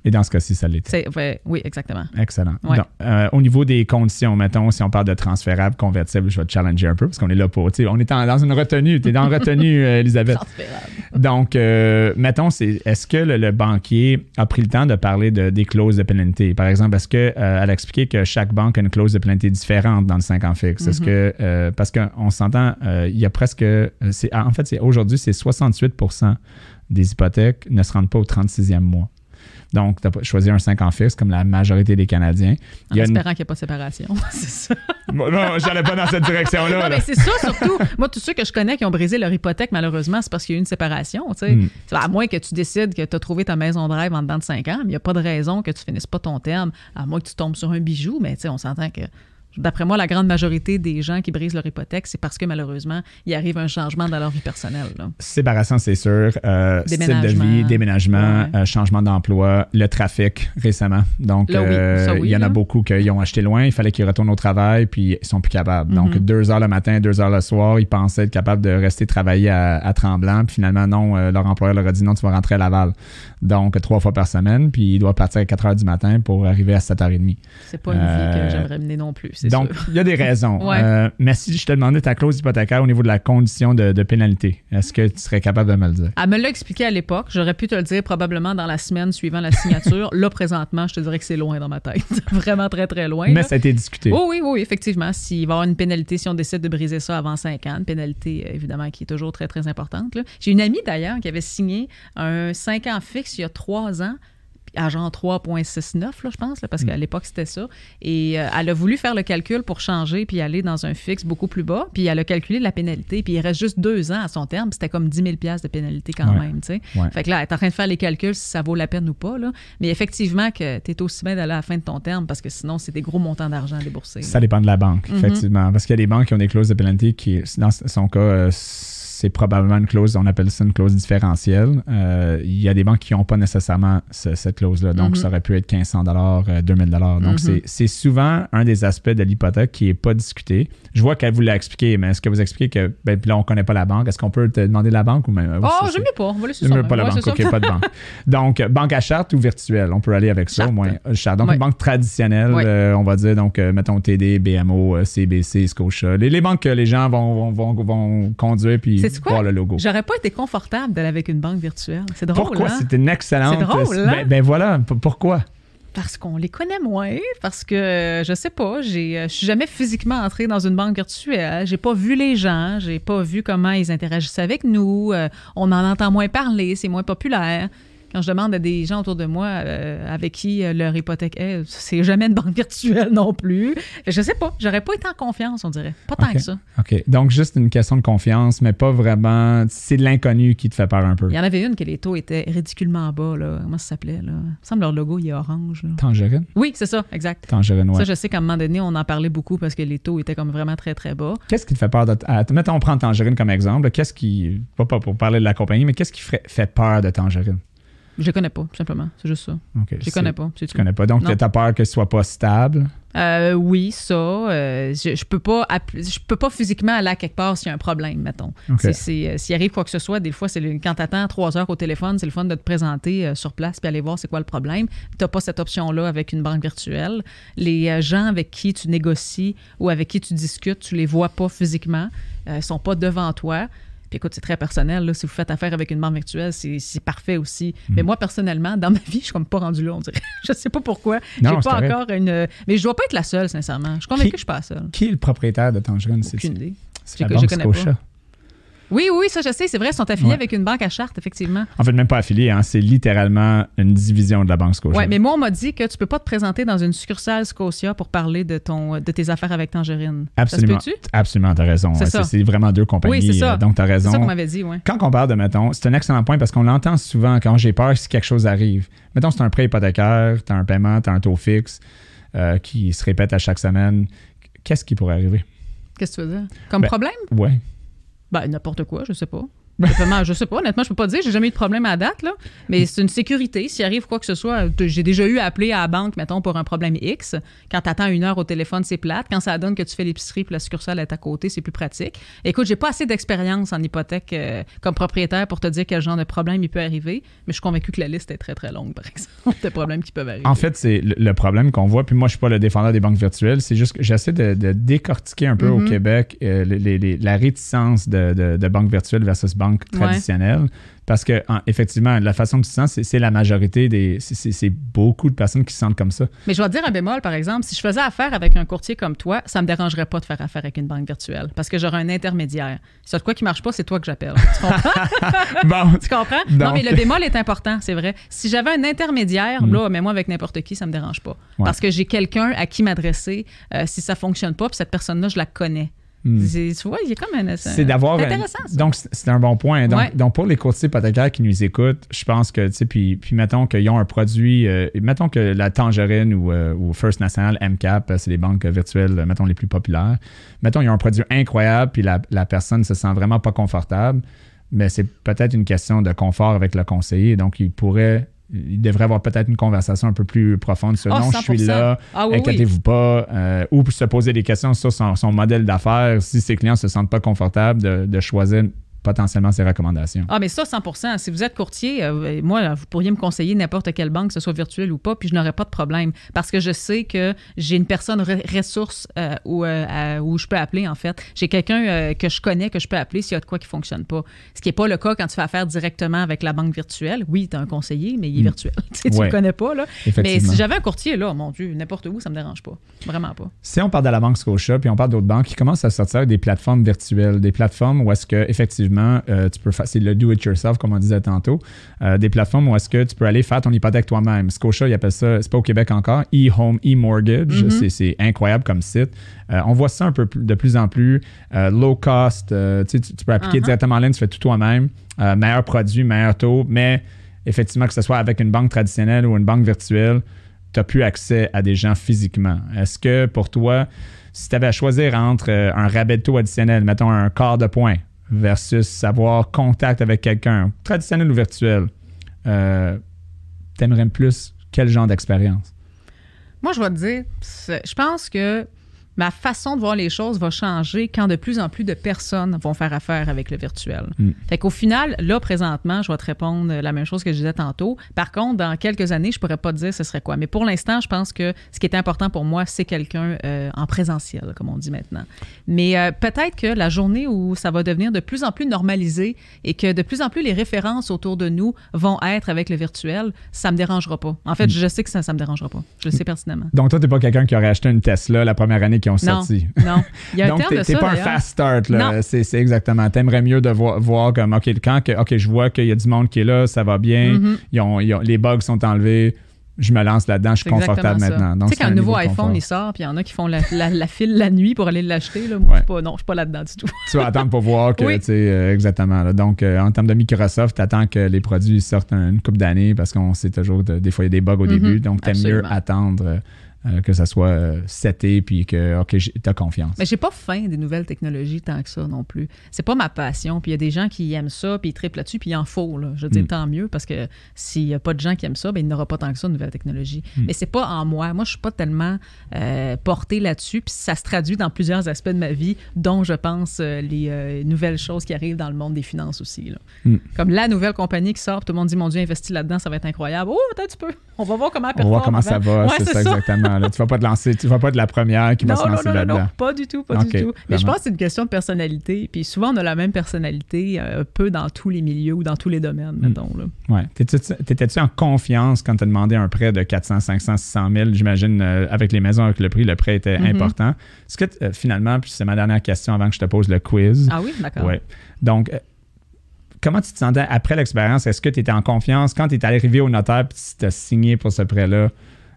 Et dans ce cas-ci, ça l'était. Ouais, oui, exactement. Excellent. Ouais. Donc, euh, au niveau des conditions, mettons, si on parle de transférable, convertible, je vais te challenger un peu parce qu'on est là pour. tu sais, On est en- dans une retenue. Tu es dans retenue, euh, Elisabeth. Transférable. Donc, euh, mettons, c'est, est-ce que le, le banquier a pris le temps de parler de, des clauses de pénalité? Par exemple, est-ce qu'elle a expliqué que chaque banque a une clause de pénalité différente dans le 5 ans fixe? Est-ce Mhm. que, parce qu'on s'entend, il y a presque, c'est, en fait, c'est, aujourd'hui, c'est 68% des hypothèques ne se rendent pas au 36e mois. Donc, tu as choisi un 5 ans fixe comme la majorité des Canadiens. En Il y a une- espérant qu'il n'y ait pas de séparation. c'est ça. Bon, non, j'allais pas dans cette direction-là. Mais c'est ça surtout. Moi, tous ceux que je connais qui ont brisé leur hypothèque, malheureusement, c'est parce qu'il y a eu une séparation. tu sais. Mm. À moins que tu décides que tu as trouvé ta maison de rêve en dedans de 5 ans, mais il n'y a pas de raison que tu finisses pas ton terme, à moins que tu tombes sur un bijou. Mais on s'entend que, d'après moi, la grande majorité des gens qui brisent leur hypothèque, c'est parce que malheureusement, il arrive un changement dans leur vie personnelle. Séparation, c'est sûr. Euh, style de Déménagement. vie, déménagement, Ouais. euh, changement d'emploi, le trafic récemment. Donc, Là, oui. euh, oui, il y en a beaucoup qui ont acheté loin, il fallait qu'ils retournent au travail, puis ils sont plus capables. Donc, Mhm. deux heures le matin, deux heures le soir, ils pensaient être capables de rester travailler à, à Tremblant, puis finalement, non, euh, leur employeur leur a dit non, tu vas rentrer à Laval. Donc, trois fois par semaine, puis il doit partir à 4 heures du matin pour arriver à 7h30. C'est pas une vie que j'aimerais mener non plus, c'est Donc, il y a des raisons. Ouais. Euh, mais si je te demandais ta clause hypothécaire au niveau de la condition de, de pénalité, est-ce que tu serais capable de me le dire? Elle me l'a expliqué à l'époque. J'aurais pu te le dire probablement dans la semaine suivant la signature. là, présentement, je te dirais que c'est loin dans ma tête. Vraiment très, très loin. Mais là. ça a été discuté. Oh oui, oui, effectivement. S'il va y avoir une pénalité, si on décide de briser ça avant 5 ans, une pénalité, euh, évidemment, qui est toujours très, très importante. J'ai une amie, d'ailleurs, qui avait signé un 5 ans fixe il y a 3 ans. À genre 3,69, là, je pense, là, parce Mm. qu'à l'époque, c'était ça. Et euh, elle a voulu faire le calcul pour changer puis aller dans un fixe beaucoup plus bas. Puis elle a calculé la pénalité. Puis il reste juste deux ans à son terme. C'était comme 10 000 de pénalité quand Ouais. même, tu sais. Ouais. Fait que là, elle est en train de faire les calculs si ça vaut la peine ou pas. Là. Mais effectivement, que tu es aussi bien d'aller à la fin de ton terme parce que sinon, c'est des gros montants d'argent à débourser. là. Ça dépend de la banque, Mhm. effectivement. Parce qu'il y a des banques qui ont des clauses de pénalité qui, dans son cas, euh, c'est probablement une clause, on appelle ça une clause différentielle. Euh, il y a des banques qui n'ont pas nécessairement ce- cette clause-là. Donc, Mhm. ça aurait pu être 1500 euh, 2000 Donc, Mhm. c'est- c'est souvent un des aspects de l'hypothèque qui n'est pas discuté. Je vois qu'elle vous l'a expliqué, mais est-ce que vous expliquez que, ben, puis là, on ne connaît pas la banque? Est-ce qu'on peut te demander la banque ou même. Oh, ça, j'aime c'est- mieux pas. On va laisser ça. pas la Ouais, banque, ok, pas de banque. Donc, euh, banque à charte ou virtuelle, on peut aller avec ça Charte. au moins. Euh, Charte. Donc, Ouais. une banque traditionnelle, Ouais. euh, on va dire, donc, euh, mettons TD, BMO, euh, CBC, Scotia. Les, les banques que les gens vont, vont, vont, vont conduire puis Quoi? voir le logo. J'aurais pas été confortable d'aller avec une banque virtuelle. C'est drôle. Pourquoi? hein? C'est une excellente. C'est drôle, hein? Ben, ben voilà, pourquoi? Parce qu'on les connaît moins, parce que je sais pas, euh, je suis jamais physiquement entrée dans une banque virtuelle, j'ai pas vu les gens, j'ai pas vu comment ils interagissaient avec nous, euh, on en entend moins parler, c'est moins populaire. Quand je demande à des gens autour de moi euh, avec qui euh, leur hypothèque est, c'est jamais une banque virtuelle non plus. Je sais pas, j'aurais pas été en confiance, on dirait. Pas tant que ça. OK. Donc, juste une question de confiance, mais pas vraiment. C'est de l'inconnu qui te fait peur un peu. Il y en avait une que les taux étaient ridiculement bas, là. Comment ça s'appelait, là? Il me semble leur logo, il est orange, là. Tangerine? Oui, c'est ça, exact. Tangerine, ouais. Ça, je sais qu'à un moment donné, on en parlait beaucoup parce que les taux étaient comme vraiment très, très bas. Qu'est-ce qui te fait peur de. mettons, on prend Tangerine comme exemple. Qu'est-ce qui. Pas, pas pour parler de la compagnie, mais qu'est-ce qui fait peur de Tangerine? Je les connais pas, tout simplement. C'est juste ça. Je les connais pas, Tu tout. connais pas. Donc, tu as peur que ce soit pas stable? Euh, oui, ça. euh, je, je peux pas je peux pas physiquement aller à quelque part s'il y a un problème, mettons. OK. C'est- c'est, euh, S'il arrive quoi que ce soit, des fois, c'est quand tu attends trois heures au téléphone, c'est le fun de te présenter euh, sur place puis aller voir c'est quoi le problème. Tu n'as pas cette option-là avec une banque virtuelle. Les gens avec qui tu négocies ou avec qui tu discutes, tu les vois pas physiquement, euh, sont pas devant toi. Puis écoute, c'est très personnel. Là. Si vous faites affaire avec une banque virtuelle, c'est parfait aussi. Hmm. Mais moi, personnellement, dans ma vie, je suis comme pas rendu là, on dirait. je sais pas pourquoi. J'ai pas correct. encore une. Mais je dois pas être la seule, sincèrement. Je suis convaincue Qui- que je suis pas la seule. Qui est le propriétaire de Tangerine? Aucune idée. c'est la banque connais Scotia. pas. Oui, oui, ça, je sais. C'est vrai, ils sont affiliés Ouais. avec une banque à charte, effectivement. En fait, même pas affilié, hein, c'est littéralement une division de la banque Scotia. Oui, mais moi, on m'a dit que tu peux pas te présenter dans une succursale Scotia pour parler de, ton, de tes affaires avec Tangerine. Absolument. Ça se peut-tu? Absolument, tu as raison. C'est Ouais. C'est c'est vraiment deux compagnies. Oui, c'est ça. euh, Donc, tu as C'est raison. ça qu'on m'avait dit, oui. Quand on parle de, mettons, c'est un excellent point parce qu'on l'entend souvent quand j'ai peur si quelque chose arrive. Mettons, c'est un prêt hypothécaire, tu as un paiement, tu as un taux fixe euh, qui se répète à chaque semaine. Qu'est-ce qui pourrait arriver? Qu'est-ce que tu veux dire? Comme Ben- problème? Ouais. Ben, n'importe quoi, je sais pas. Honnêtement, je sais pas. Honnêtement, je peux pas dire. J'ai jamais eu de problème à date, là. Mais c'est une sécurité. S'il arrive quoi que ce soit, j'ai déjà eu à appeler à la banque, mettons, pour un problème X. Quand tu attends une heure au téléphone, c'est plate. Quand ça donne que tu fais l'épicerie puis la succursale est à côté, c'est plus pratique. Écoute, j'ai pas assez d'expérience en hypothèque euh, comme propriétaire pour te dire quel genre de problème il peut arriver. Mais je suis convaincu que la liste est très, très longue, par exemple, de problèmes qui peuvent arriver. En fait, c'est le, problème qu'on voit, puis moi, je suis pas le défendeur des banques virtuelles, c'est juste que j'essaie de, de décortiquer un peu au Mhm. Québec euh, les- les- les- la réticence de, de, de banques virtuelles versus banques Ouais. traditionnelles. Parce que, en- effectivement, la façon dont tu sens, c'est- la majorité des. c'est- beaucoup de personnes qui se sentent comme ça. Mais je vais te dire un bémol, par exemple. Si je faisais affaire avec un courtier comme toi, ça me dérangerait pas de faire affaire avec une banque virtuelle parce que j'aurais un intermédiaire. Si y a de quoi qui marche pas, c'est toi que j'appelle. Tu comprends? bon, tu comprends? non, mais le bémol est important, c'est vrai. Si j'avais un intermédiaire, Mm. là, mais moi avec n'importe qui, ça me dérange pas. Ouais. Parce que j'ai quelqu'un à qui m'adresser euh, si ça fonctionne pas, puis cette personne-là, je la connais. Hmm. C'est- Tu vois, il y a comme un. c'est d'avoir. C'est intéressant. Donc, c'est un bon point. Donc, Ouais. donc, pour les courtiers hypothécaires qui nous écoutent, je pense que, tu sais, puis, puis mettons qu'ils ont un produit, euh, mettons que la Tangerine ou, euh, ou First National, MCAP, euh, c'est les banques virtuelles, mettons, les plus populaires. Mettons, ils ont un produit incroyable, puis la, la personne se sent vraiment pas confortable, mais c'est peut-être une question de confort avec le conseiller. Donc, il pourrait. Il devrait avoir peut-être une conversation un peu plus profonde sur Ah, non, je suis 100%. là, Ah oui, oui. inquiétez-vous pas, euh, ou se poser des questions sur son, son modèle d'affaires si ses clients se sentent pas confortables de, de choisir potentiellement ses recommandations. Ah, mais ça, 100% Si vous êtes courtier, euh, moi, vous pourriez me conseiller n'importe quelle banque, que ce soit virtuelle ou pas, puis je n'aurais pas de problème. Parce que je sais que j'ai une personne re- ressource euh, où, euh, où je peux appeler, en fait. J'ai quelqu'un euh, que je connais, que je peux appeler s'il y a de quoi qui ne fonctionne pas. Ce qui n'est pas le cas quand tu fais affaire directement avec la banque virtuelle. Oui, tu as un conseiller, mais il est Mm. virtuel. tu sais, tu Ouais. le connais pas, là. Mais si j'avais un courtier, là, mon Dieu, n'importe où, ça me dérange pas. Vraiment pas. Si on parle de la banque Scotia, puis on parle d'autres banques qui commencent à sortir des plateformes virtuelles, des plateformes où est-ce que effectivement Euh, tu peux faire, c'est le do-it-yourself, comme on disait tantôt. Euh, des plateformes où est-ce que tu peux aller faire ton hypothèque toi-même. Scotia, ils appellent ça, c'est pas au Québec encore, e-home, e-mortgage. Mhm. C'est, c'est incroyable comme site. Euh, on voit ça un peu de plus en plus. Low cost, tu, peux appliquer Uh-huh. directement en ligne, tu fais tout toi-même. Meilleur produit, meilleur taux, mais effectivement, que ce soit avec une banque traditionnelle ou une banque virtuelle, tu n'as plus accès à des gens physiquement. Est-ce que pour toi, si tu avais à choisir entre un rabais de taux additionnel, mettons un quart de point, versus avoir contact avec quelqu'un, traditionnel ou virtuel, euh, t'aimerais plus quel genre d'expérience? Moi, je vais te dire, je pense que ma façon de voir les choses va changer quand de plus en plus de personnes vont faire affaire avec le virtuel. Mm. Fait qu'au final, là, présentement, je vais te répondre la même chose que je disais tantôt. Par contre, dans quelques années, je pourrais pas te dire ce serait quoi. Mais pour l'instant, je pense que ce qui est important pour moi, c'est quelqu'un euh, en présentiel, comme on dit maintenant. Mais euh, peut-être que la journée où ça va devenir de plus en plus normalisé et que de plus en plus les références autour de nous vont être avec le virtuel, ça me dérangera pas. En fait, je sais que ça, ça me dérangera pas. Je le sais pertinemment. Donc, toi, tu n'es pas quelqu'un qui aurait acheté une Tesla la première année ont Non, sorti. non. Il y a un Donc, t'es ça, pas un fast start. C'est exactement. T'aimerais mieux de voir, voir comme, OK, quand que, OK, je vois qu'il y a du monde qui est là, ça va bien, Mhm. ils ont- ils ont- les bugs sont enlevés, je me lance là-dedans, je suis confortable ça. maintenant. Tu sais, quand un nouveau iPhone il sort, puis il y en a qui font la, la- la file la nuit pour aller l'acheter, là, moi, Ouais. je suis pas, non, je suis pas là-dedans du tout. Tu vas attendre pour voir que, Oui. tu sais, euh, exactement. là. Donc, euh, en termes de Microsoft, tu attends que les produits sortent un- une couple d'années parce qu'on sait toujours, de- des fois, il y a des bugs au Mhm. début. Donc, tu mieux Absolument. attendre euh, que ça soit euh, seté puis que, OK, tu as confiance. Mais j'ai pas faim des nouvelles technologies tant que ça non plus. C'est pas ma passion. Puis il y a des gens qui aiment ça, puis ils triplent là-dessus, puis il en faut. Là. Je veux dire, Mm. tant mieux, parce que s'il y a pas de gens qui aiment ça, ben, il n'y aura pas tant que ça de nouvelles technologies. Mm. Mais c'est pas en moi. Moi, je suis pas tellement euh, portée là-dessus, puis ça se traduit dans plusieurs aspects de ma vie, dont je pense euh, les euh, nouvelles choses qui arrivent dans le monde des finances aussi. là. Mm. Comme la nouvelle compagnie qui sort, tout le monde dit, mon Dieu, investis là-dedans, ça va être incroyable. Oh, peut-être tu peux. On va voir comment elle On va voir comment ça va, Ouais, c'est ça, exactement. Là, tu vas pas te lancer, tu vas pas être la première qui va se lancer non, non, là-dedans. non, pas du tout, pas du tout. Mais je pense que c'est une question de personnalité. Puis souvent, on a la même personnalité euh, un peu dans tous les milieux ou dans tous les domaines, Mm. mettons. Là. Ouais. T'étais-tu en confiance quand tu as demandé un prêt de 400, 500, 600 000? J'imagine, euh, avec les maisons, avec le prix, le prêt était Mhm. important. Est-ce que, euh, finalement, puis c'est ma dernière question avant que je te pose le quiz. Ah oui, d'accord. Ouais. Donc, comment tu te sentais après l'expérience? Est-ce que tu étais en confiance? Quand tu es arrivé au notaire et tu as signé pour ce prêt-là,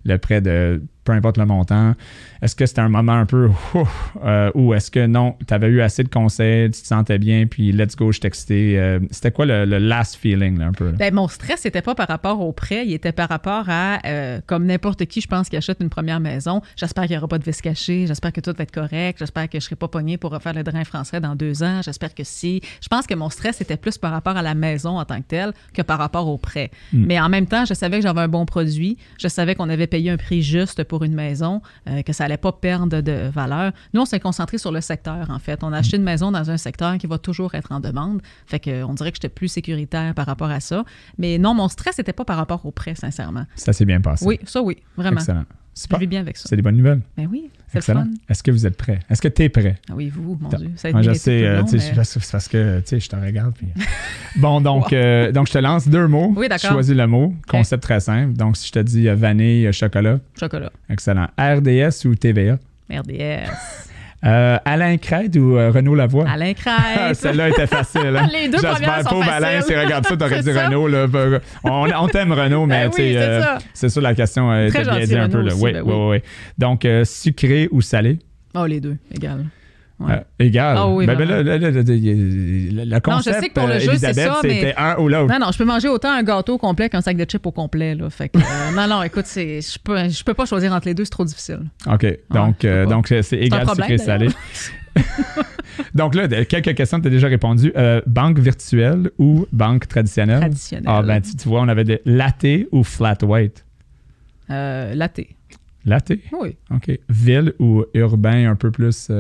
le prêt de peu importe le montant? Est-ce que c'était un moment un peu ouf, euh, ou est-ce que non, tu avais eu assez de conseils, tu te sentais bien, puis let's go, je t'excitais? Euh, c'était quoi le, le last feeling, là, un peu? là? Ben, mon stress n'était pas par rapport au prêt, il était par rapport à, euh, comme n'importe qui, je pense, qui achète une première maison, j'espère qu'il n'y aura pas de vis caché, j'espère que tout va être correct, j'espère que je ne serai pas pogné pour refaire le drain français dans deux ans, j'espère que si. Je pense que mon stress était plus par rapport à la maison en tant que telle que par rapport au prêt. Mm. Mais en même temps, je savais que j'avais un bon produit, je savais qu'on avait payé un prix juste pour une maison, euh, que ça allait pas perdre de valeur. Nous, on s'est concentré sur le secteur, en fait. On a acheté une maison dans un secteur qui va toujours être en demande. Fait que, on dirait que j'étais plus sécuritaire par rapport à ça. Mais non, mon stress n'était pas par rapport au prêt, sincèrement. Ça s'est bien passé. Oui, ça oui, vraiment. Excellent. Je bien avec ça. C'est des bonnes nouvelles. Ben oui, c'est le Excellent. fun. Est-ce que vous êtes prêts? Est-ce que tu es prêt? Ah oui, vous, mon. Dieu. Ça a Moi, je été sais, euh, long, mais- c'est parce- que tu sais, je te regarde. puis- bon, donc, euh, donc, je te lance deux mots. Oui, d'accord. Choisis le mot. Concept très simple. Donc, si je te dis euh, vanille, euh, chocolat, Chocolat. excellent. RDS ou TVA? RDS. Euh, Alain Crête ou euh, Renaud Lavoie? Alain Ah, Crête. Celle-là était facile. hein? Les deux premières sont pauvre Alain, faciles. si regarde ça, t'aurais dit ça. Renaud. Là, Ben, on, on t'aime Renaud, mais Ben sais, oui, c'est euh, ça. c'est sûr la question était bien dit un peu. Là. oui, ben oui, oui. oui. Donc, sucré ou salé? Oh, les deux, égal. Ouais. Euh, égal. Ah oui, ben, ben vraiment. là, concept, sais que pour le euh, jeu, c'est ça, mais- un ou l'autre. Non, non, je peux manger autant un gâteau complet qu'un sac de chips au complet. Là. Fait que, euh, non, non, écoute, c'est, je peux, je peux pas choisir entre les deux, c'est trop difficile. OK. Donc, je euh, euh, c'est égal sucré salé. donc là, quelques questions, tu as déjà répondu. Euh, banque virtuelle ou banque traditionnelle? Traditionnel. Ah, ben, tu, tu vois, on avait des latte ou flat white? Euh, latte. Latte? Oui. OK. Ville ou urbain un peu plus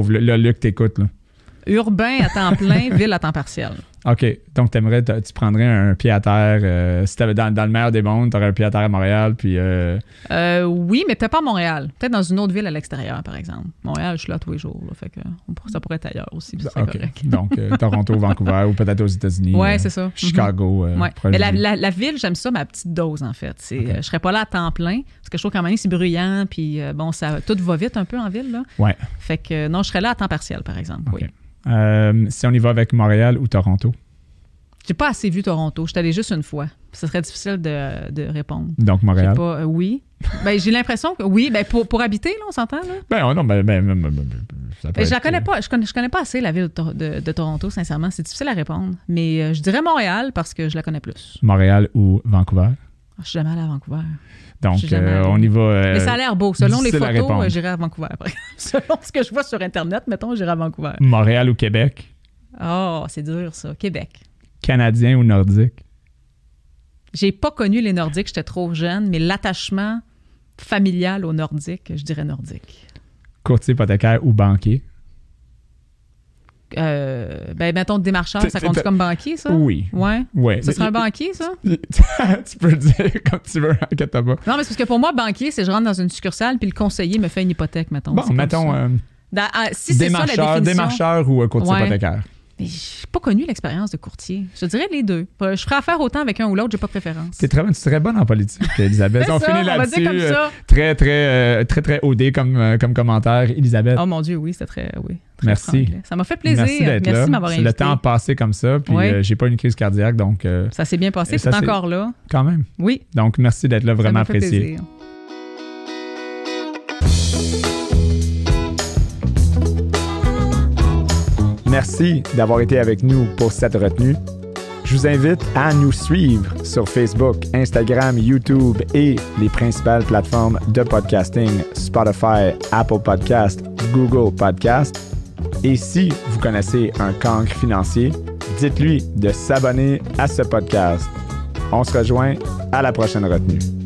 le Luc t'écoute, là? Urbain à temps plein, ville à temps partiel. OK. Donc, t'aimerais, tu prendrais un pied à terre. euh, si t'avais dans, dans le meilleur des mondes, tu aurais un pied à terre à Montréal, puis. euh, Euh, oui, mais peut-être pas à Montréal. Peut-être dans une autre ville à l'extérieur, par exemple. Montréal, je suis là tous les jours. là, fait que on pourrait- ça pourrait être ailleurs aussi. puis ce serait OK. correct. Donc, euh, Toronto, Vancouver ou peut-être aux États-Unis. Euh, c'est ça. Chicago. euh, Ouais. Mais la, du- la- la ville, j'aime ça, ma petite dose, en fait. Je serais pas là à temps plein, parce que je trouve moment donné, c'est bruyant, puis bon, ça, tout va vite un peu en ville. Là. Ouais. Fait que non, je serais là à temps partiel, par exemple. Oui. Euh, si on y va avec Montréal ou Toronto. J'ai pas assez vu Toronto. Je suis juste une fois. Ce serait difficile de, de répondre. Donc Montréal. pas, euh, oui. Ben, j'ai l'impression que oui. Ben, pour, pour habiter, là, on s'entend. Là? Ben oh non, ben, ben, ben, ben, ben, ça peut Ben, je la être, connais euh, pas. Je connais, je connais pas assez la ville de, Tor- de- de Toronto, sincèrement. C'est difficile à répondre. Mais euh, je dirais Montréal parce que je la connais plus. Montréal ou Vancouver? Je suis jamais allée à Vancouver. Donc, euh, on y va. euh, Mais ça a l'air beau. Selon les photos, euh, j'irai à Vancouver. Selon ce que je vois sur Internet, mettons, j'irai à Vancouver. Montréal ou Québec? Oh, c'est dur, ça. Québec. Canadien ou Nordique? J'ai pas connu les Nordiques, j'étais trop jeune, mais l'attachement familial aux Nordiques, je dirais Nordique. Courtier hypothécaire ou banquier? Euh, ben, mettons, démarcheur, ça compte comme banquier, ça? Oui. Ouais? Ouais. Ce serait un banquier, ça? tu peux le dire comme tu veux, inquiète pas. Non, mais c'est parce que pour moi, banquier, c'est je rentre dans une succurale puis le conseiller me fait une hypothèque, mettons. Bon, C'est mettons ça. euh, Dans- ah, si c'est ça la démarcheur, définition. démarcheur ou courtier Ouais. hypothécaire. Mais j'ai pas connu l'expérience de courtier. Je dirais les deux. Je ferais affaire autant avec un ou l'autre, j'ai pas préférence. T'es très, bonne- tu serais bonne en politique, Elisabeth. C'est on ça, finit là-dessus. euh, ça. Très, très, euh, très, très OD comme, comme commentaire. Elisabeth, Oh mon Dieu, oui, c'était très. Oui, Merci. Ça m'a fait plaisir. merci d'être là. de m'avoir invité. le temps passé comme ça, puis Ouais. euh, j'ai pas une crise cardiaque, donc euh, Ça s'est bien passé, ça, c'est encore là. quand même. Oui, Donc, merci d'être là, ça vraiment m'a fait apprécié. plaisir. Merci d'avoir été avec nous pour cette retenue. Je vous invite à nous suivre sur Facebook, Instagram, YouTube et les principales plateformes de podcasting Spotify, Apple Podcast, Google Podcast. Et si vous connaissez un cancre financier, dites-lui de s'abonner à ce podcast. On se rejoint à la prochaine retenue.